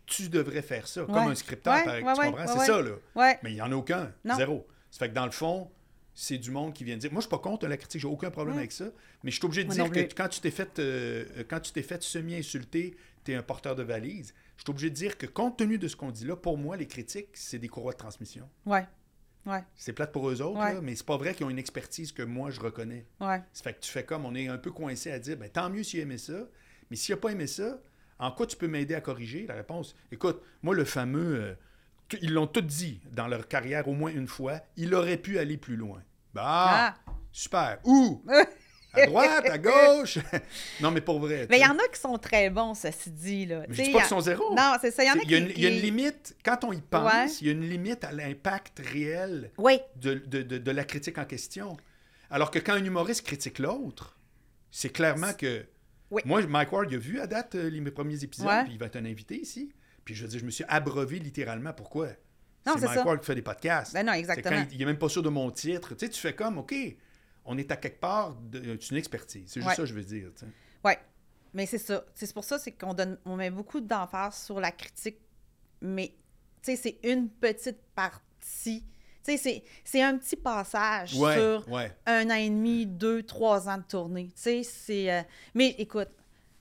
tu devrais faire ça. Comme un scripteur, Ouais, par ouais, exemple. tu comprends? ouais, c'est ouais. ça, là. Ouais. Mais il n'y en a aucun. Non. Zéro. Ça fait que dans le fond, c'est du monde qui vient dire. Moi, je suis pas contre la critique, j'ai aucun problème Ouais. avec ça. Mais je suis obligé de dire que quand tu t'es fait, euh, quand tu t'es fait semi-insulter, tu es un porteur de valise. Je suis obligé de dire que compte tenu de ce qu'on dit là, pour moi, les critiques, c'est des courroies de transmission. Ouais. Ouais. C'est plate pour eux autres, Ouais. là, mais c'est pas vrai qu'ils ont une expertise que moi, je reconnais. Ouais. Ça fait que tu fais comme, on est un peu coincé à dire, ben, tant mieux s'il a aimé ça, mais s'il n'a pas aimé ça, en quoi tu peux m'aider à corriger? La réponse, écoute, moi, le fameux, euh, ils l'ont tout dit dans leur carrière au moins une fois, il aurait pu aller plus loin. Bah, Ah. super. Où? <laughs> À droite, à gauche? <laughs> non, mais pour vrai. Mais il y en a qui sont très bons, ceci dit. Là. Je dis pas a- qu'ils sont zéro. Non, c'est ça. Il y en a qui. une, il y a une limite, quand on y pense, Ouais. il y a une limite à l'impact réel Oui. de, de- de- de la critique en question. Alors que quand un humoriste critique l'autre, c'est clairement que. Oui. Moi, Mike Ward, il a vu à date euh, les mes premiers épisodes, Ouais. puis il va être un invité ici. Puis je veux dire, je me suis abreuvé littéralement. Pourquoi? Non, c'est Mike ça. Ward qui fait des podcasts. Ben non, exactement. quand il, il est même pas sûr de mon titre. Tu sais, tu fais comme, OK, on est à quelque part, c'est une expertise. C'est juste Ouais. ça que je veux dire. Oui. Mais c'est ça. C'est pour ça c'est qu'on donne, on met beaucoup d'emphase sur la critique, mais c'est une petite partie. C'est- un petit passage Ouais, sur ouais. un an et demi, deux, trois ans de tournée. C'est. euh, Mais écoute,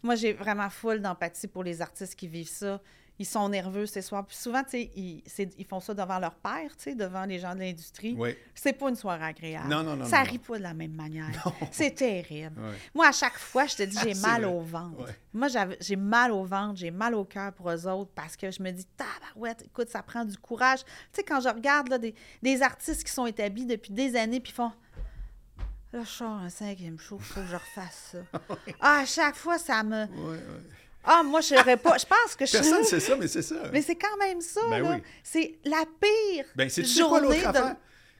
moi, j'ai vraiment full d'empathie pour les artistes qui vivent ça. Ils sont nerveux ces soirs. Puis souvent, tu sais, ils, font ça devant leur père, tu sais, devant les gens de l'industrie. Ouais. C'est pas une soirée agréable. Non, non, non, Ça rit pas de la même manière. <laughs> C'est terrible. Moi, à chaque fois, je te dis, j'ai mal au ventre. Moi, j'ai mal au ventre, j'ai mal au cœur pour eux autres parce que je me dis, tabarouette, écoute, ça prend du courage. Tu sais, quand je regarde là, des, des artistes qui sont établis depuis des années puis font. Là, je sors un cinquième show, il faut que je refasse ça. <laughs> Ah, à chaque fois, ça me. Ah, moi, je serais pas. Je pense que je Personne ne sait ça, mais c'est ça. Mais c'est quand même ça, Ben là. oui. C'est la pire. Ben, c'est quoi journée l'autre de- affaire?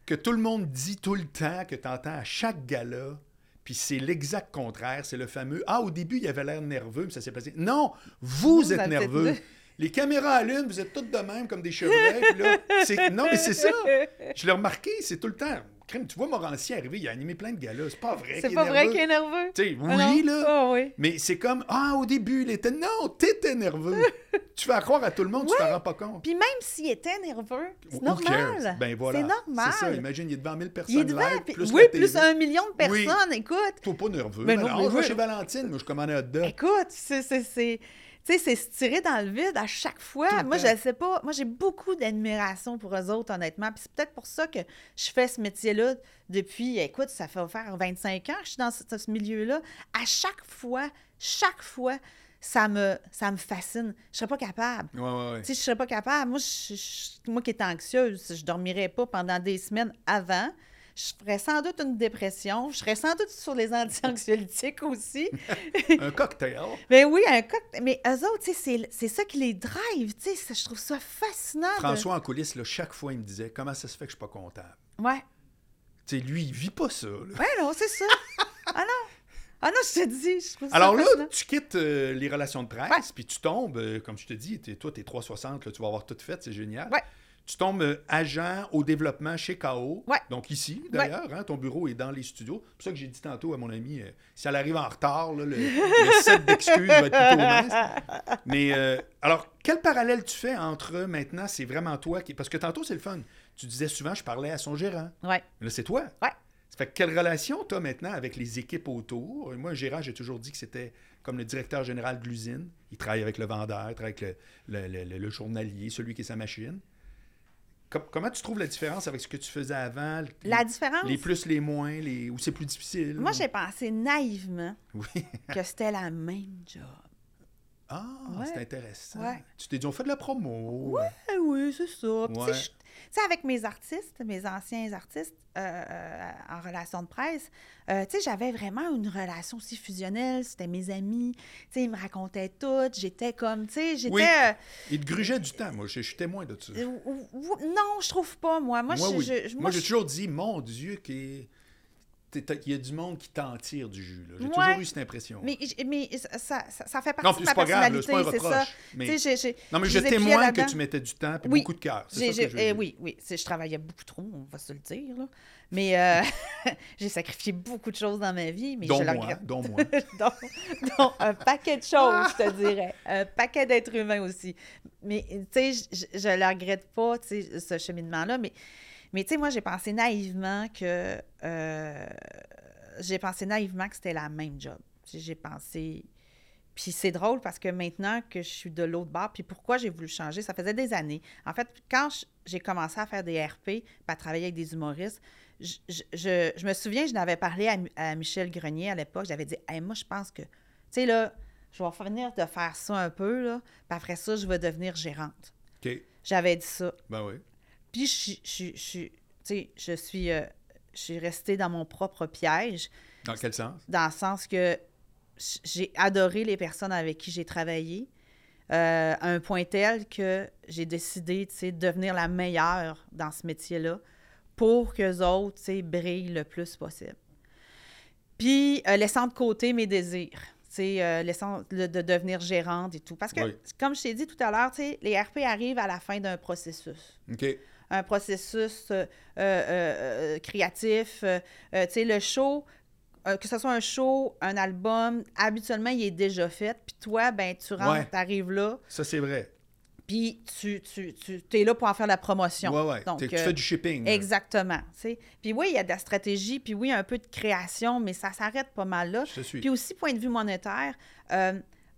Que tout le monde dit tout le temps, que tu entends à chaque gala, puis c'est l'exact contraire. C'est le fameux Ah, au début, il avait l'air nerveux, puis ça s'est passé. Non, vous, êtes nerveux. Les caméras allument, vous êtes toutes de même comme des là, c'est- non, mais c'est ça. Je l'ai remarqué, c'est tout le temps. Crème, tu vois Morancier arriver, il a animé plein de galas. C'est pas vrai C'est pas vrai qu'il est nerveux. Tu sais, Ah oui, là. Ah oui. Mais c'est comme Ah, au début, il était. Non, t'étais nerveux. <laughs> tu fais croire à tout le monde, tu t'en rends pas compte. Puis même s'il était nerveux, c'est normal. Ben voilà. C'est normal. C'est ça, imagine, il est devant 1000 personnes Il est devant, live, puis- plus oui, plus un million de Oui. personnes, écoute. Toi pas nerveux. Ben Mais non, mais je vais oui. chez Valentine, moi je commande un hot dog. Écoute, c'est- tu sais, c'est se tirer dans le vide à chaque fois. Tout Moi, temps. je sais pas. Moi, j'ai beaucoup d'admiration pour eux autres, honnêtement. Puis c'est peut-être pour ça que je fais ce métier-là depuis, écoute, ça fait faire 25 ans que je suis dans ce, ce milieu-là. À chaque fois, chaque fois, ça me, ça me fascine. Je serais pas capable. Ouais, ouais, ouais. Tu sais, je serais pas capable. Moi, je, je- moi qui étais anxieuse, je dormirais pas pendant des semaines avant. Je ferais sans doute une dépression. Je serais sans doute sur les anti-anxiolytiques <laughs> aussi. Un cocktail. Mais oui, un cocktail. Mais eux autres, c'est- c'est ça qui les drive. Tu sais, ça- je trouve ça fascinant. de- François en coulisses, là, chaque fois, il me disait Comment ça se fait que je suis pas comptable? Ouais. Tu sais, lui, il vit pas ça. là. Ouais, non, c'est ça. ah non. Ah non, je te dis, je trouve ça Alors là, fascinant. tu quittes euh, les relations de presse, puis tu tombes, euh, comme je te dis, t'es- toi, t'es 360, là, tu vas avoir tout fait, c'est génial. Ouais. Tu tombes euh, agent au développement chez KO. Ouais. Donc ici, d'ailleurs, hein, ton bureau est dans les studios. C'est pour ça que j'ai dit tantôt à mon ami, euh, si elle arrive en retard, là, le, le set d'excuses va être plutôt mince. Mais euh, alors, quel parallèle tu fais entre maintenant, c'est vraiment toi qui. Parce que tantôt, c'est le fun. Tu disais souvent, je parlais à son gérant. Ouais. Là, c'est toi. Ouais. Ça fait que quelle relation tu as maintenant avec les équipes autour? Moi, Gérard, j'ai toujours dit que c'était comme le directeur général de l'usine. Il travaille avec le vendeur, il travaille avec le journalier, celui qui est sa machine. Com- comment tu trouves la différence avec ce que tu faisais avant? Les, La différence, les plus, les moins, les, où c'est plus difficile? moi, j'ai pensé naïvement Oui. que c'était la même job. Ah, Ouais. c'est intéressant. Ouais. Tu t'es dit, on fait de la promo. Eh oui, c'est ça. Tu sais, Ouais. je- Tu sais, avec mes artistes, mes anciens artistes euh, euh, en relation de presse, euh, tu sais, j'avais vraiment une relation aussi fusionnelle. C'était mes amis. Tu sais, ils me racontaient tout. J'étais comme, tu sais, j'étais... Oui. euh, Il te grugeait du temps, moi. Je, je suis témoin de ça. non, je trouve pas, moi. Moi, Moi, je- oui. je- Moi, moi, j'ai toujours dit, mon Dieu, qui il y a du monde qui t'en tire du jus. J'ai Ouais. toujours eu cette impression. Mais, mais ça, ça, ça fait partie non, de ma personnalité, c'est ça. Mais... Non, mais je témoigne que tu mettais du temps et Oui. beaucoup de cœur. Eh oui, oui. Je travaillais beaucoup trop, on va se le dire. Là. Mais euh, <laughs> j'ai sacrifié beaucoup de choses dans ma vie, mais Dont je le moi, regrette. dont moi. <laughs> dont un paquet de choses, je te dirais. Un paquet d'êtres humains aussi. Mais, tu sais, je, le regrette pas, ce cheminement-là. Mais, mais tu sais, moi, j'ai pensé naïvement que... euh, j'ai pensé naïvement que c'était la même job. J'ai- pensé... Puis c'est drôle parce que maintenant que je suis de l'autre bord, puis pourquoi j'ai voulu changer, ça faisait des années. En fait, quand j'ai commencé à faire des RP, puis à travailler avec des humoristes, je, je- je- je me souviens, je n'avais parlé à, Mi- à Michel Grenier à l'époque, j'avais dit Hey, moi, je pense que, tu sais, là, je vais finir de faire ça un peu, là, puis après ça, je vais devenir gérante. OK. J'avais dit ça. Ben oui. Puis je, suis- je, je, sais, je suis, euh, je suis restée dans mon propre piège, Dans quel sens? dans le sens que j'ai adoré les personnes avec qui j'ai travaillé, euh, à un point tel que j'ai décidé, de devenir la meilleure dans ce métier-là pour qu'eux autres, tu sais, brillent le plus possible. Puis, euh, laissant de côté mes désirs, euh, laissant le- de devenir gérante et tout. Parce que, Oui. comme je t'ai dit tout à l'heure, les RP arrivent à la fin d'un processus OK. Un processus euh, euh, euh, créatif. tu sais, le show, que ce soit un show, un album, habituellement, il est déjà fait. Puis toi, ben, tu rentres, Ouais. tu arrives là, Ça, c'est vrai. puis tu, tu, tu es là pour en faire la promotion. Donc, T'es- tu fais du shipping. Exactement. Puis oui, il y a de la stratégie, puis oui, un peu de création, mais ça s'arrête pas mal là. Je te suis. Puis aussi, point de vue monétaire, euh,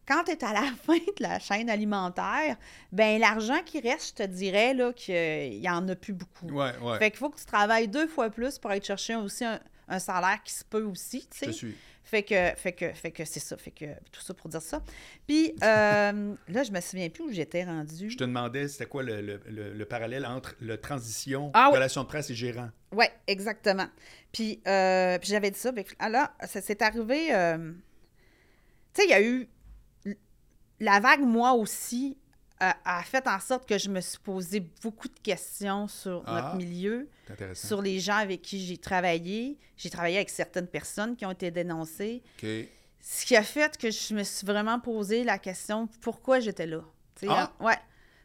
quand tu es à la <laughs> fin de la chaîne alimentaire, ben l'argent qui reste, je te dirais là, qu'il n'y en a plus beaucoup. Ouais, ouais. Fait qu'il faut que tu travailles deux fois plus pour aller chercher aussi un, un salaire qui se peut aussi, Je suis. Fait que, fait que, fait que c'est ça. Fait que tout ça pour dire ça. Puis euh, <laughs> là, je me souviens plus où j'étais rendue. Je te demandais, c'était quoi le, le- le- le parallèle entre la transition, Ah oui. relation de presse et gérant? Ouais, exactement. Puis, euh, puis j'avais dit ça. Là, ça s'est arrivé. euh, Tu sais, il y a eu. La vague, moi aussi, a, a fait en sorte que je me suis posé beaucoup de questions sur Ah. notre milieu, sur les gens avec qui j'ai travaillé. J'ai travaillé avec certaines personnes qui ont été dénoncées. Ce qui a fait que je me suis vraiment posé la question pourquoi j'étais là? Ah. hein, ouais.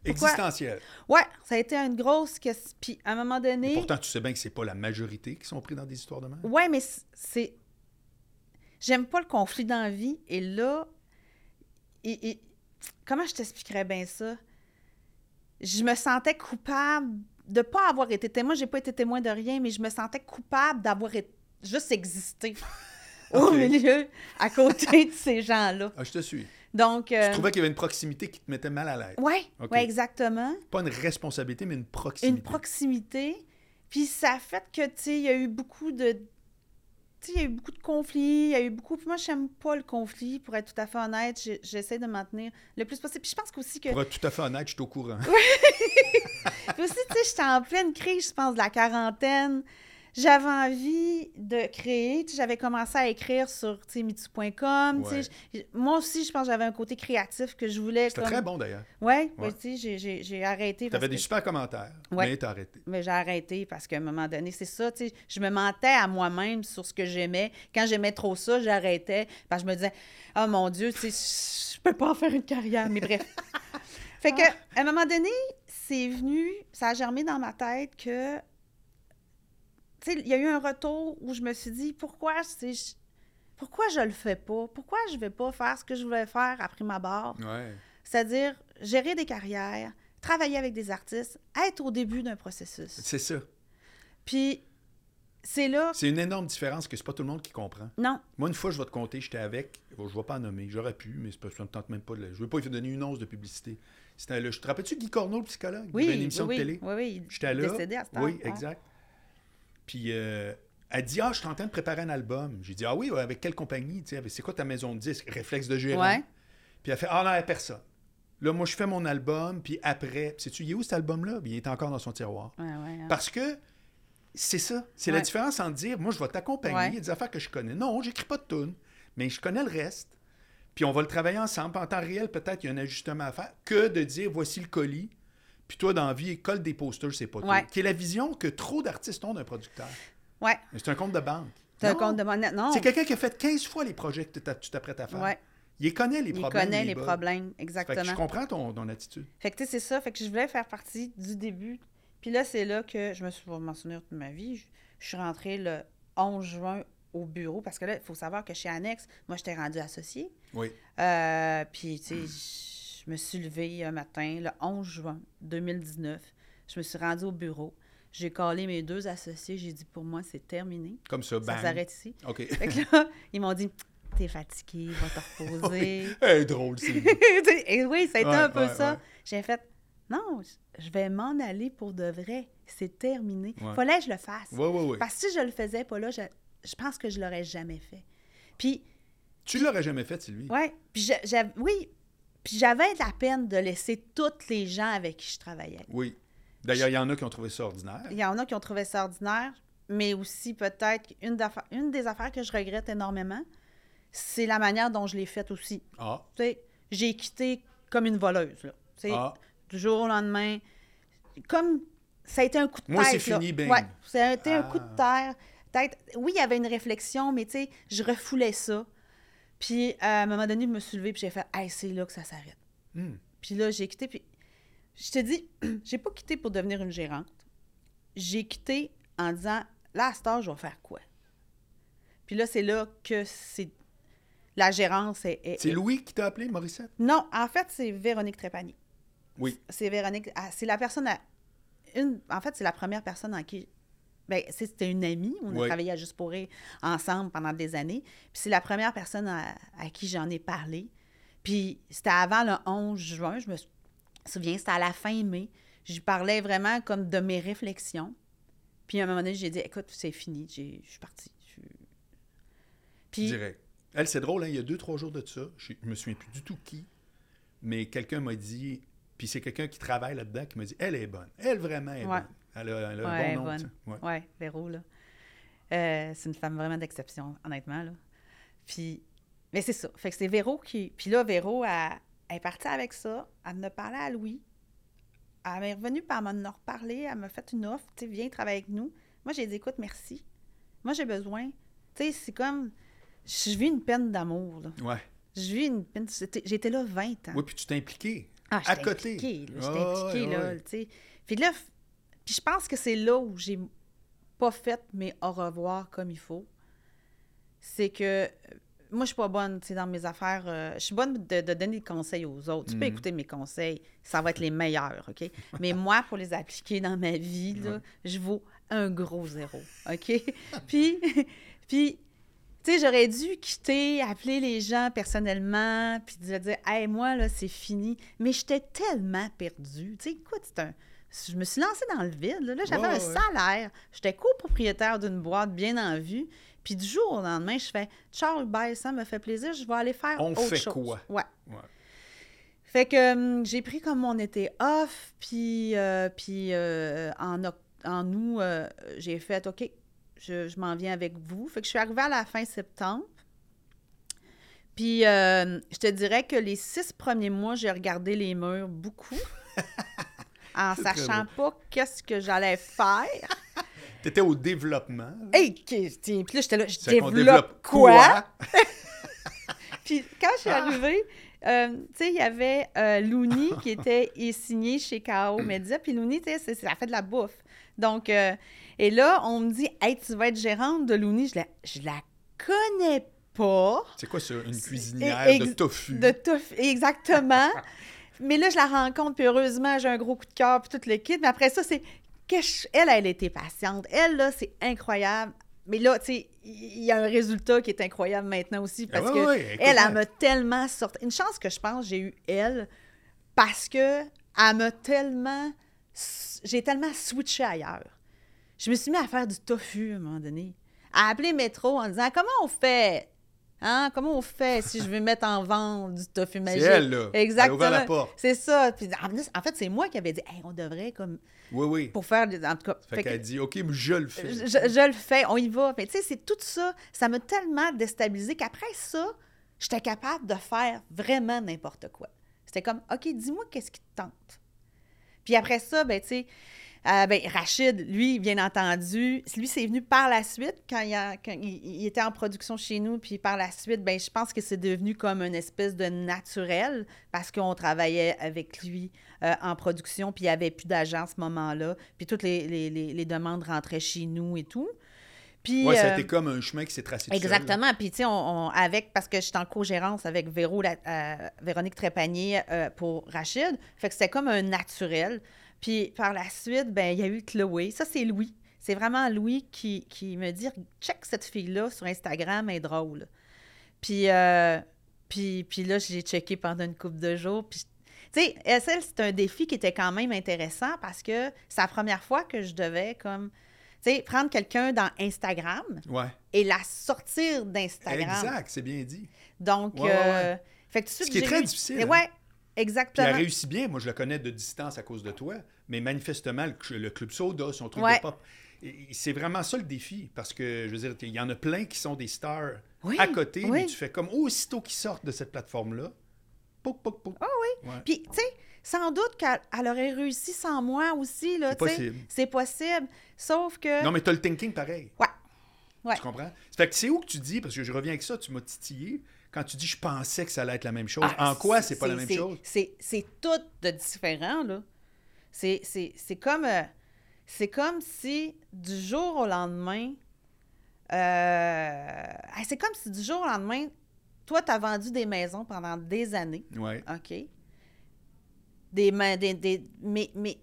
Existentiel. Ouais, ça a été une grosse question. Puis à un moment donné. Et pourtant, tu sais bien que c'est pas la majorité qui sont pris dans des histoires de merde. Ouais, mais c'est. J'aime pas le conflit dans la vie. Et là, et- et- comment je t'expliquerais bien ça? Je me sentais coupable de pas avoir été témoin. J'ai pas été témoin de rien, mais je me sentais coupable d'avoir juste existé <laughs> au milieu, à côté de ces gens-là. Ah, je te suis. Donc. euh, Tu trouvais qu'il y avait une proximité qui te mettait mal à l'aise. Ouais, exactement. Pas une responsabilité, mais une proximité. Une proximité. Puis ça a fait que, tu sais, il y a eu beaucoup de. Tu sais, il y a eu beaucoup de conflits, il y a eu beaucoup. Puis moi, j'aime pas le conflit, pour être tout à fait honnête. J'essaie de m'en tenir le plus possible. Puis je pense qu'aussi que. Pour être tout à fait honnête, je suis au courant. <laughs> Puis aussi, tu sais, j'étais en pleine crise, je pense, de la quarantaine. J'avais envie de créer. Tu j'avais commencé à écrire sur, tu mitu.com. tu Ouais. Moi aussi, je pense que j'avais un côté créatif que je voulais. C'était comme- très bon d'ailleurs. Ouais, Ouais. ouais, tu j'ai- arrêté. Tu avais des que- super commentaires, Ouais. mais t'as arrêté. Mais j'ai arrêté parce qu'à un moment donné, c'est ça, tu je me mentais à moi-même sur ce que j'aimais. Quand j'aimais trop ça, j'arrêtais parce que je me disais, oh mon Dieu, tu je peux pas en faire une carrière. Mais bref. fait que, à un moment donné, c'est venu, ça a germé dans ma tête que, tu il y a eu un retour où je me suis dit, pourquoi, je- pourquoi je le fais pas? Pourquoi je vais pas faire ce que je voulais faire après ma barre? Ouais. C'est-à-dire gérer des carrières, travailler avec des artistes, être au début d'un processus. C'est ça. Puis c'est là. C'est une énorme différence que c'est pas tout le monde qui comprend. Non, Moi, une fois, je vais te compter, j'étais avec, je ne vais pas en nommer, j'aurais pu, mais c'est pas- ça me tente même pas de. Je veux pas lui donner une once de publicité. C'était là, je te rappelles-tu Guy Corneau, le psychologue? Oui, une émission oui, de télé. oui, oui, il J'étais là. décédé à ce temps. Oui, ouais. Puis euh, elle dit Ah, je suis en train de préparer un album. J'ai dit Ah oui, ouais, avec quelle compagnie C'est quoi ta maison de disques? Réflexe de. Ouais. Puis elle fait Ah non, personne. Là, moi, je fais mon album, puis après, sais-tu, il est où cet album-là? Il est encore dans son tiroir. Ouais, ouais, hein. Parce que c'est ça. C'est la différence entre dire Moi, je vais t'accompagner, Ouais. il y a des affaires que je connais. Non, j'écris pas de tunes, mais je connais le reste. Puis on va le travailler ensemble. En temps réel, peut-être, il y a un ajustement à faire que de dire Voici le colis. Puis toi, dans la vie, colle des posters, c'est pas Ouais. tout. Qui est la vision que trop d'artistes ont d'un producteur. Ouais. Mais c'est un compte de banque. T'as un compte de monnaie. Non. C'est quelqu'un qui a fait 15 fois les projets que tu t'apprêtes à faire. Ouais. Il connaît, les Il problèmes. connaît les problèmes, Fait que exactement. je comprends ton, ton attitude. Fait que, tu sais, c'est ça. Fait que je voulais faire partie du début. Puis là, c'est là que je me suis m'en souvenir toute ma vie. Je, je suis rentrée le 11 juin au bureau parce que là, il faut savoir que chez Annex, moi, j'étais rendue associée. Oui. Euh, puis, tu sais, je me suis levée un matin, le 11 juin 2019. Je me suis rendue au bureau. J'ai collé mes deux associés. J'ai dit, pour moi, c'est terminé. Comme ça, Ça bang. s'arrête ici. OK. Fait que là, <laughs> ils m'ont dit, t'es fatigué, va te reposer. <laughs> Eh, drôle, c'est. <laughs> Et oui, ça a été Ouais, un peu ouais, ça. ouais. J'ai fait, non, je vais m'en aller pour de vrai. C'est terminé. Fallait que je le fasse. Oui, oui, oui. Parce que si je le faisais pas là, je, je pense que je l'aurais jamais fait. Puis, Tu l'aurais jamais fait, Sylvie? ouais, puis je- oui, puis j'avais la peine de laisser toutes les gens avec qui je travaillais. Oui. D'ailleurs, il y en a qui ont trouvé ça ordinaire. Il y en a qui ont trouvé ça ordinaire, mais aussi peut-être une, des affaires que je regrette énormément, c'est la manière dont je l'ai faite aussi. Ah. Tu sais, j'ai quitté comme une voleuse. Là. Tu sais, Ah. Du jour au lendemain. Comme ça a été un coup de Moi, tête. c'est fini, bing. Ouais, ça a été un Ah. coup de terre. Peut-être, oui, il y avait une réflexion, mais tu sais, je refoulais ça. Puis à un moment donné, je me suis levée, puis j'ai fait, hey, c'est là que ça s'arrête. Hmm. Puis là, j'ai quitté. Puis je te dis, <clears throat> j'ai pas quitté pour devenir une gérante. J'ai quitté en disant, là, à cet âge, je vais faire quoi? Puis là, c'est là que c'est. La gérance est. est- C'est est- Louis qui t'a appelé, Morissette? Non, en fait, c'est Véronique Trépanier. Oui. C'est Véronique. ah, C'est la personne. À, une, en fait, c'est la première personne en qui. Ben, c'était une amie. On a travaillé à Juste pour rire ensemble pendant des années. Puis c'est la première personne à, à qui j'en ai parlé. Puis c'était avant le 11 juin. Je me sou- souviens, c'était à la fin mai. Je parlais vraiment comme de mes réflexions. Puis à un moment donné, j'ai dit écoute, c'est fini. J'ai- Je suis partie. Puis. Direct. Elle, c'est drôle, hein, il y a deux, trois jours de ça, je je me souviens plus du tout qui, mais quelqu'un m'a dit, puis c'est quelqu'un qui travaille là-dedans, qui m'a dit, elle est bonne. Elle, vraiment, est Ouais. bonne. Elle a, elle a Ouais, un bon nom. bonne. tu sais. Ouais. Ouais, Véro, là. Euh, c'est une femme vraiment d'exception, honnêtement, là. Puis, mais c'est ça. Fait que c'est Véro qui... Puis là, Véro, elle, elle est partie avec ça. Elle en a parlé à Louis. Elle m'est revenue, puis elle m'en a reparlé. Elle m'a fait une offre. Tu sais, viens travailler avec nous. Moi, j'ai dit, écoute, merci. Moi, j'ai besoin... Tu sais, c'est comme... Je vis une peine d'amour, là. Ouais. Je vis une peine... J'étais là 20 ans. Oui, puis tu t'es impliqué. Ah, à côté. impliquée, là. Impliquée, ouais, là, tu sais. Puis là, puis je pense que c'est là où j'ai pas fait mes au revoir comme il faut. C'est que euh, moi, je suis pas bonne, tu sais, dans mes affaires. euh, je suis bonne de, de donner des conseils aux autres. Tu peux Mhm. écouter mes conseils, ça va être les meilleurs, OK? Mais moi, pour les appliquer dans ma vie, là, Ouais. je vaux un gros zéro, OK? <laughs> puis, puis tu sais, j'aurais dû quitter, appeler les gens personnellement, puis de dire, hey, moi, là, c'est fini. Mais j'étais tellement perdue. Tu sais, écoute, c'est un. Je me suis lancée dans le vide. Là, Là, j'avais Ouais, un ouais. salaire. J'étais copropriétaire d'une boîte bien en vue. Puis du jour au lendemain, je fais Charles, bye, ça me fait plaisir, je vais aller faire On autre fait chose. quoi? Ouais. Ouais. Fait que hum, j'ai pris comme mon été off, puis, euh, puis euh, en, en août, euh, j'ai fait OK, je, je m'en viens avec vous. Fait que je suis arrivée à la fin septembre. Puis euh, je te dirais que les six premiers mois, j'ai regardé les murs beaucoup, <laughs> en sachant pas qu'est-ce que j'allais faire. <laughs> Tu étais au développement. Hey, puis là, j'étais là, je développe quoi? quoi? <laughs> Puis quand je suis Ah! arrivée, euh, tu sais, il y avait euh, Looney qui <laughs> était signé chez KO Media. Puis Looney, tu sais, ça fait de la bouffe. Donc, euh, et là, on me dit, hey, tu vas être gérante de Looney. Je la, je la connais pas. C'est quoi ça, une cuisinière de tofu? De tofu, exactement. Mais là, je la rencontre, puis heureusement, j'ai un gros coup de cœur, puis tout le kit. Mais après ça, c'est. Elle, elle était patiente. Elle, là, c'est incroyable. Mais là, tu sais, il y a un résultat qui est incroyable maintenant aussi, parce Ah ouais, que ouais, écoute, elle, ouais. elle m'a tellement sorti. Une chance que je pense, j'ai eu elle, parce que elle m'a tellement. J'ai tellement switché ailleurs. Je me suis mis à faire du tofu à un moment donné. À appeler Métro en disant Comment on fait? Hein? Comment on fait si je veux mettre en vente du tofu C'est magique? elle, là. Elle a Exactement. la porte. C'est ça. Puis, en, fait, c'est moi qui avais dit Hey, on devrait, comme, Oui, oui. pour faire. des- En tout cas, Fait, fait que- qu'elle dit, OK, mais je le fais. je, le fais, on y va. Tu sais, c'est tout ça. Ça m'a tellement déstabilisé qu'après ça, j'étais capable de faire vraiment n'importe quoi. C'était comme, OK, dis-moi qu'est-ce qui te tente. Puis après ça, ben tu sais, Euh, ben, Rachid, lui, bien entendu, lui, c'est venu par la suite, quand, il, a- quand il- il était en production chez nous, puis par la suite, ben, je pense que c'est devenu comme une espèce de naturel, parce qu'on travaillait avec lui euh, en production, puis il n'y avait plus d'agent à ce moment-là, puis toutes les, les- les- les demandes rentraient chez nous et tout. Puis, Ouais, ça a euh, été comme un chemin qui s'est tracé seul. Exactement. Puis, tu sais, on, on- avec, parce que j'étais en co-gérance avec Véro, la- euh, Véronique Trépanier pour Rachid. Fait que c'était comme un naturel. Puis, par la suite, ben il y a eu Chloé. Ça, c'est Louis. C'est vraiment Louis qui, qui me dit check cette fille-là sur Instagram, elle est drôle. Puis, euh, puis, puis là, je l'ai checké pendant une couple de jours. Puis, tu sais, SL, c'est un défi qui était quand même intéressant parce que c'est la première fois que je devais, comme, tu sais, prendre quelqu'un dans Instagram Ouais. et la sortir d'Instagram. Exact, c'est bien dit. Donc, Ouais, ouais, euh, fait que tout de suite, Ce qui est j'ai très eu- difficile, hein. Ouais, Puis elle exactement. réussit bien. Moi, je le connais de distance à cause de toi. Mais manifestement, le, le Club Soda, son truc Ouais. de pop, c'est vraiment ça le défi. Parce que, je veux dire, il y en a plein qui sont des stars Oui, à côté, oui. mais tu fais comme aussitôt qu'ils sortent de cette plateforme-là, pouc, pouc, pouc. Ah oui. Ouais. Puis, tu sais, sans doute qu'elle elle aurait réussi sans moi aussi, C'est possible. C'est possible. Sauf que... Non, mais tu as le thinking pareil. Ouais. Ouais. Tu comprends? Fait que c'est où que tu dis, parce que je reviens avec ça, tu m'as titillé, quand tu dis je pensais que ça allait être la même chose. Ah, en quoi c'est pas la même chose? C'est tout de différent, là. C'est- comme... euh, c'est comme si, du jour au lendemain... euh, c'est comme si, du jour au lendemain, toi, tu as vendu des maisons pendant des années. Ouais. OK? Des, des, des- mais mais,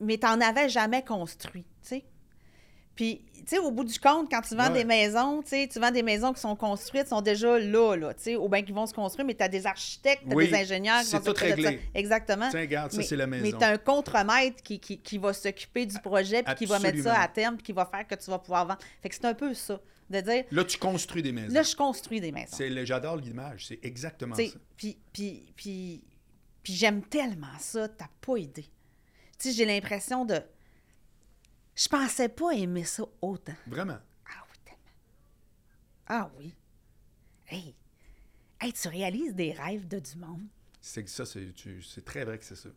mais t'en avais jamais construit, tu sais? Puis, tu sais, au bout du compte, quand tu vends Ouais. des maisons, tu sais, tu vends des maisons qui sont construites, sont déjà là, là, tu sais, ou bien qui vont se construire, mais tu as des architectes, tu Oui, des ingénieurs qui c'est vont tout s'occuper de ça. réglé. Exactement. Tiens, regarde, ça, mais, c'est la Mais maison. tu as un contremaître qui, qui, qui va s'occuper du projet, puis qui va mettre ça à terme, puis qui va faire que tu vas pouvoir vendre. Fait que c'est un peu ça, de dire, Là, tu construis des maisons. là, je construis des maisons. C'est le- J'adore l'image, c'est exactement T'sais, ça. Puis, puis, puis, puis j'aime tellement ça, t'as pas idée. Tu sais, j'ai l'impression de... Je pensais pas aimer ça autant. Vraiment? Ah oui, tellement. Ah oui. Hey, hey tu réalises des rêves de du monde? C'est que ça, c'est très vrai que c'est ça.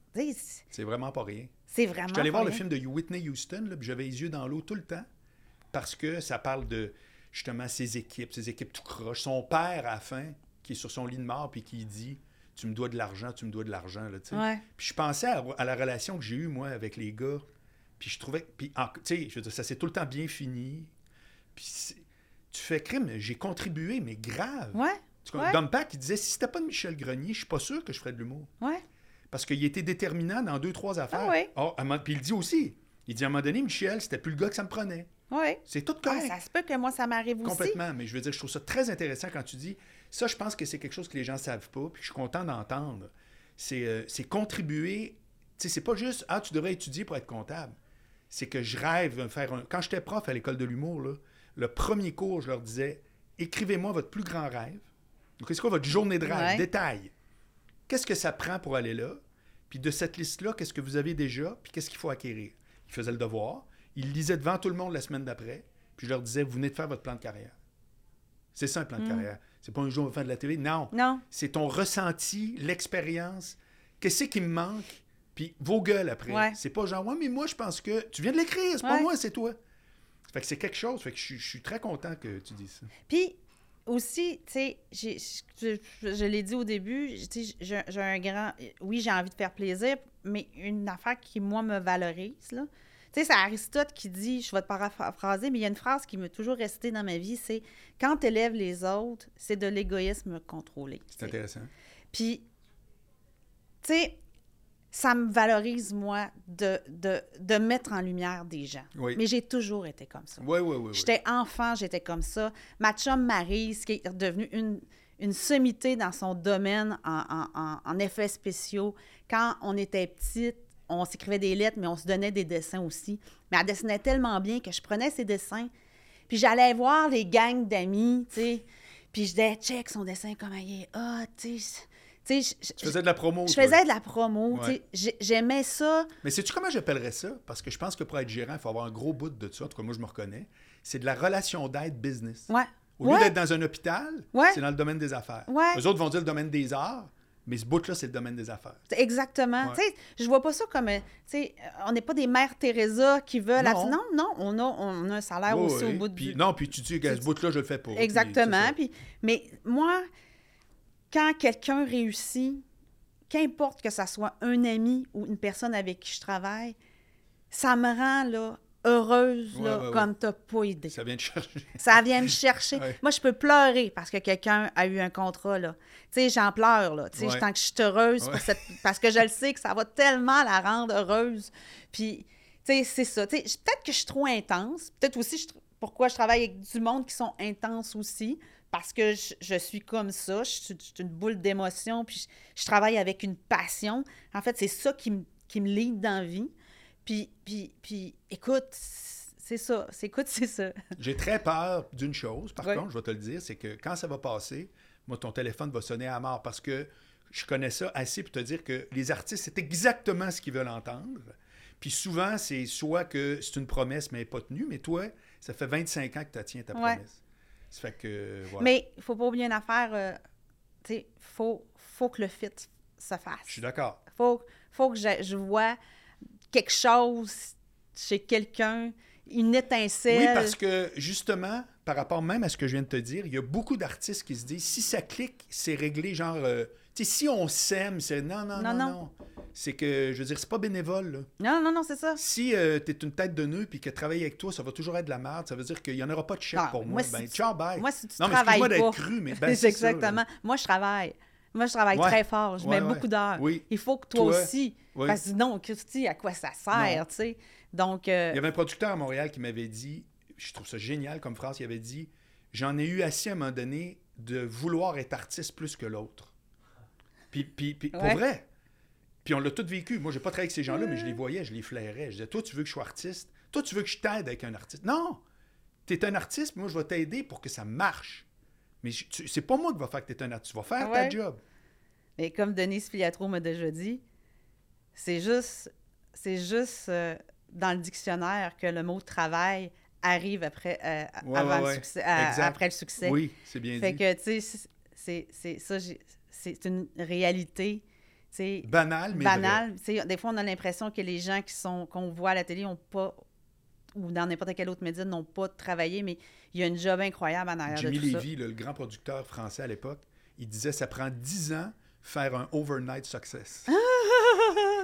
C'est- vraiment pas rien. c'est vraiment... Je suis allé voir le film de Whitney Houston, là, puis j'avais les yeux dans l'eau tout le temps, parce que ça parle de justement ses équipes, ses équipes tout croche. Son père, à la fin, qui est sur son lit de mort, puis qui dit Tu me dois de l'argent, tu me dois de l'argent. là. Ouais. Puis je pensais à, à la relation que j'ai eue, moi, avec les gars. Puis je trouvais. Puis, en- tu sais, je veux dire, ça s'est tout le temps bien fini. Puis tu fais crime, j'ai contribué, mais grave. Ouais, Tu ouais. Dom Pack, il disait si c'était pas de Michel Grenier, je suis pas sûr que je ferais de l'humour. ouais. Parce qu'il était déterminant dans deux, trois affaires. Ah oui. Oh, un moment- puis il dit aussi, il dit à un moment donné, Michel, c'était plus le gars que ça me prenait. Ouais. C'est tout Ah, correct. ça se peut que moi, ça m'arrive aussi. Complètement. Mais je veux dire, je trouve ça très intéressant quand tu dis, ça, je pense que c'est quelque chose que les gens ne savent pas, puis je suis content d'entendre. C'est euh, c'est contribuer. Tu sais, c'est pas juste, ah, tu devrais étudier pour être comptable. C'est que je rêve de faire un. Quand j'étais prof à l'école de l'humour, le premier cours, je leur disais, écrivez-moi votre plus grand rêve. Donc, c'est quoi votre journée de rêve? Ouais. Détail. Qu'est-ce que ça prend pour aller là? Puis de cette liste-là, qu'est-ce que vous avez déjà? Puis qu'est-ce qu'il faut acquérir? Ils faisaient le devoir. Ils le lisaient devant tout le monde la semaine d'après. Puis je leur disais, vous venez de faire votre plan de carrière. C'est ça un plan de carrière. C'est pas un jour on va faire de la télé. Non. Non. C'est ton ressenti, l'expérience. Qu'est-ce qui me manque? Puis vos gueules après. Ouais. C'est pas genre, ouais, mais moi, je pense que. Tu viens de l'écrire, c'est pas moi, c'est toi. Fait que c'est quelque chose. Fait que je, suis- je suis très content que tu dises ça. Puis aussi, tu sais, je, je- je l'ai dit au début, tu sais, j'ai un grand... Oui, j'ai envie de faire plaisir, mais une affaire qui, moi, me valorise, là. Tu sais, c'est Aristote qui dit, je vais te paraphraser, mais il y a une phrase qui m'est toujours restée dans ma vie, c'est « Quand tu élèves les autres, c'est de l'égoïsme contrôlé. » C'est intéressant. Puis, tu sais, ça me valorise, moi, de, de, de mettre en lumière des gens. Oui. Mais j'ai toujours été comme ça. Oui, oui, oui. oui. J'étais enfant, j'étais comme ça. Ma chum Maryse, qui est devenue une, une sommité dans son domaine en, en- en- en effets spéciaux. Quand on était petite, on s'écrivait des lettres, mais on se donnait des dessins aussi. Mais elle dessinait tellement bien que je prenais ses dessins, puis j'allais voir les gangs d'amis, tu sais. Puis je disais, check son dessin, comment il est hot, tu sais. Tu sais, je- Tu faisais de la promo. je toi. faisais de la promo, Ouais. J'aimais ça. Mais sais-tu comment j'appellerais ça? Parce que je pense que pour être gérant, il faut avoir un gros bout de ça. En tout cas, moi, je me reconnais. C'est de la relation d'aide business. Ouais. Au lieu Ouais. d'être dans un hôpital, Ouais. c'est dans le domaine des affaires. Ouais. Eux autres vont dire le domaine des arts, Mais ce bout-là, c'est le domaine des affaires. Exactement. Ouais. Tu sais, je vois pas ça comme, euh, tu sais, euh, on n'est pas des mères Teresa qui veulent... Non. Non, non, non on, a, on a un salaire Ouais, aussi ouais. au bout Puis- du... Non, puis tu dis, que ce bout-là, je le fais pas. Exactement. Puis, mais moi, quand quelqu'un réussit, qu'importe que ça soit un ami ou une personne avec qui je travaille, ça me rend là, heureuse Ouais, là, ouais, ouais. comme t'as pas idée. Ça vient de chercher. <laughs> Ça vient me chercher. Ouais. Moi, je peux pleurer parce que quelqu'un a eu un contrat. Tu sais, j'en pleure, là. Tu sais, tant que je suis heureuse pour Ouais. cette... <laughs> parce que je le sais que ça va tellement la rendre heureuse. Puis, tu sais, c'est ça. Tu peut-être que je suis trop intense. Peut-être aussi je pourquoi je travaille avec du monde qui sont intenses aussi. Parce que je, je suis comme ça. Je suis, une boule d'émotion. Puis, je, je travaille avec une passion. En fait, c'est ça qui me, qui me lead dans la vie. Puis, puis, puis écoute, c'est ça. C'est, écoute, <laughs> c'est ça. J'ai très peur d'une chose, par Ouais. contre, je vais te le dire, c'est que quand ça va passer, moi, ton téléphone va sonner à mort parce que je connais ça assez pour te dire que les artistes, c'est exactement ce qu'ils veulent entendre. Puis souvent, c'est soit que c'est une promesse, mais elle n'est pas tenue, mais toi, ça fait 25 ans que tu tiens ta Ouais. promesse. Ça fait que, voilà. Mais il faut pas oublier une affaire. euh, tu sais, faut, faut que le fit se fasse. Je suis d'accord. faut, faut que je, je vois quelque chose chez quelqu'un, une étincelle. Oui, parce que justement, par rapport même à ce que je viens de te dire, il y a beaucoup d'artistes qui se disent si ça clique, c'est réglé, genre, euh, tu sais, si on s'aime, c'est non, non, non, Non, non. non. C'est que, je veux dire, c'est pas bénévole, là. Non, non, non, c'est ça. Si euh, tu es une tête de nœud puis que travailler avec toi, ça va toujours être de la merde, ça veut dire qu'il n'y en aura pas de chèque Ah, pour moi. moi, si ben, tu- bye. Moi, si tu non, mais travailles excuse-moi pas. cru, mais <laughs> ben, c'est ça, exactement. Moi, je travaille. Moi, je travaille Ouais. très fort. Je Ouais, mets ouais. beaucoup d'heures. Oui. Il faut que toi, Toi, aussi. oui. Parce que sinon, Christy, à quoi ça sert, tu sais? Donc, euh, Il y avait un producteur à Montréal qui m'avait dit, je trouve ça génial comme phrase, il avait dit J'en ai eu assez à un moment donné de vouloir être artiste plus que l'autre. Puis, puis, puis pour vrai. Puis on l'a tout vécu. Moi, j'ai pas travaillé avec ces gens-là, mais je les voyais, je les flairais. Je disais Toi, tu veux que je sois artiste? Toi, tu veux que je t'aide avec un artiste? Non Tu es un artiste, puis moi, je vais t'aider pour que ça marche. Mais c'est pas moi qui va faire que tu es un artiste. Tu vas faire ta job. Mais comme Denise Filiatro m'a déjà dit, c'est juste, c'est juste euh, dans le dictionnaire que le mot travail arrive après, euh, Ouais, avant ouais, le succès, à- Exact. après le succès. Oui, c'est bien Fait dit. que, tu sais, c'est- ça, c'est une réalité, tu sais, Banal, mais sais, des fois, on a l'impression que les gens qui sont, qu'on voit à la télé ont pas, ou dans n'importe quel autre média, n'ont pas travaillé, mais il y a une job incroyable en arrière Jimmy de tout Levy, là, le grand producteur français à l'époque, il disait ça prend 10 ans faire un overnight success. <laughs> ça.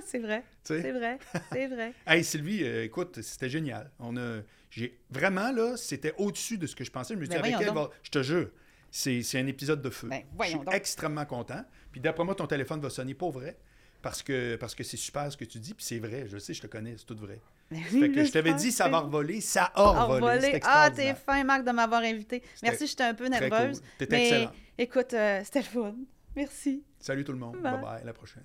c'est vrai, c'est vrai, c'est <laughs> vrai. Hey Sylvie, euh, écoute, c'était génial. On a, j'ai vraiment là, c'était au-dessus de ce que je pensais. Je me suis dit, Ben avec voyons elle, va- je te jure, c'est, un épisode de feu. Ben, je suis donc. extrêmement content. Puis d'après moi, ton téléphone va sonner pas vrai. Parce que, parce que c'est super ce que tu dis, puis c'est vrai, je sais, je te connais, c'est tout vrai. Ben Fait que je t'avais dit, ça va revoler, ça a revolé. Ah, t'es fin, Marc, de m'avoir invité. Merci, j'étais un peu nerveuse. cool. T'étais excellent. écoute, euh, c'était le fun. Merci. Salut tout le monde. Bye. bye bye, à la prochaine.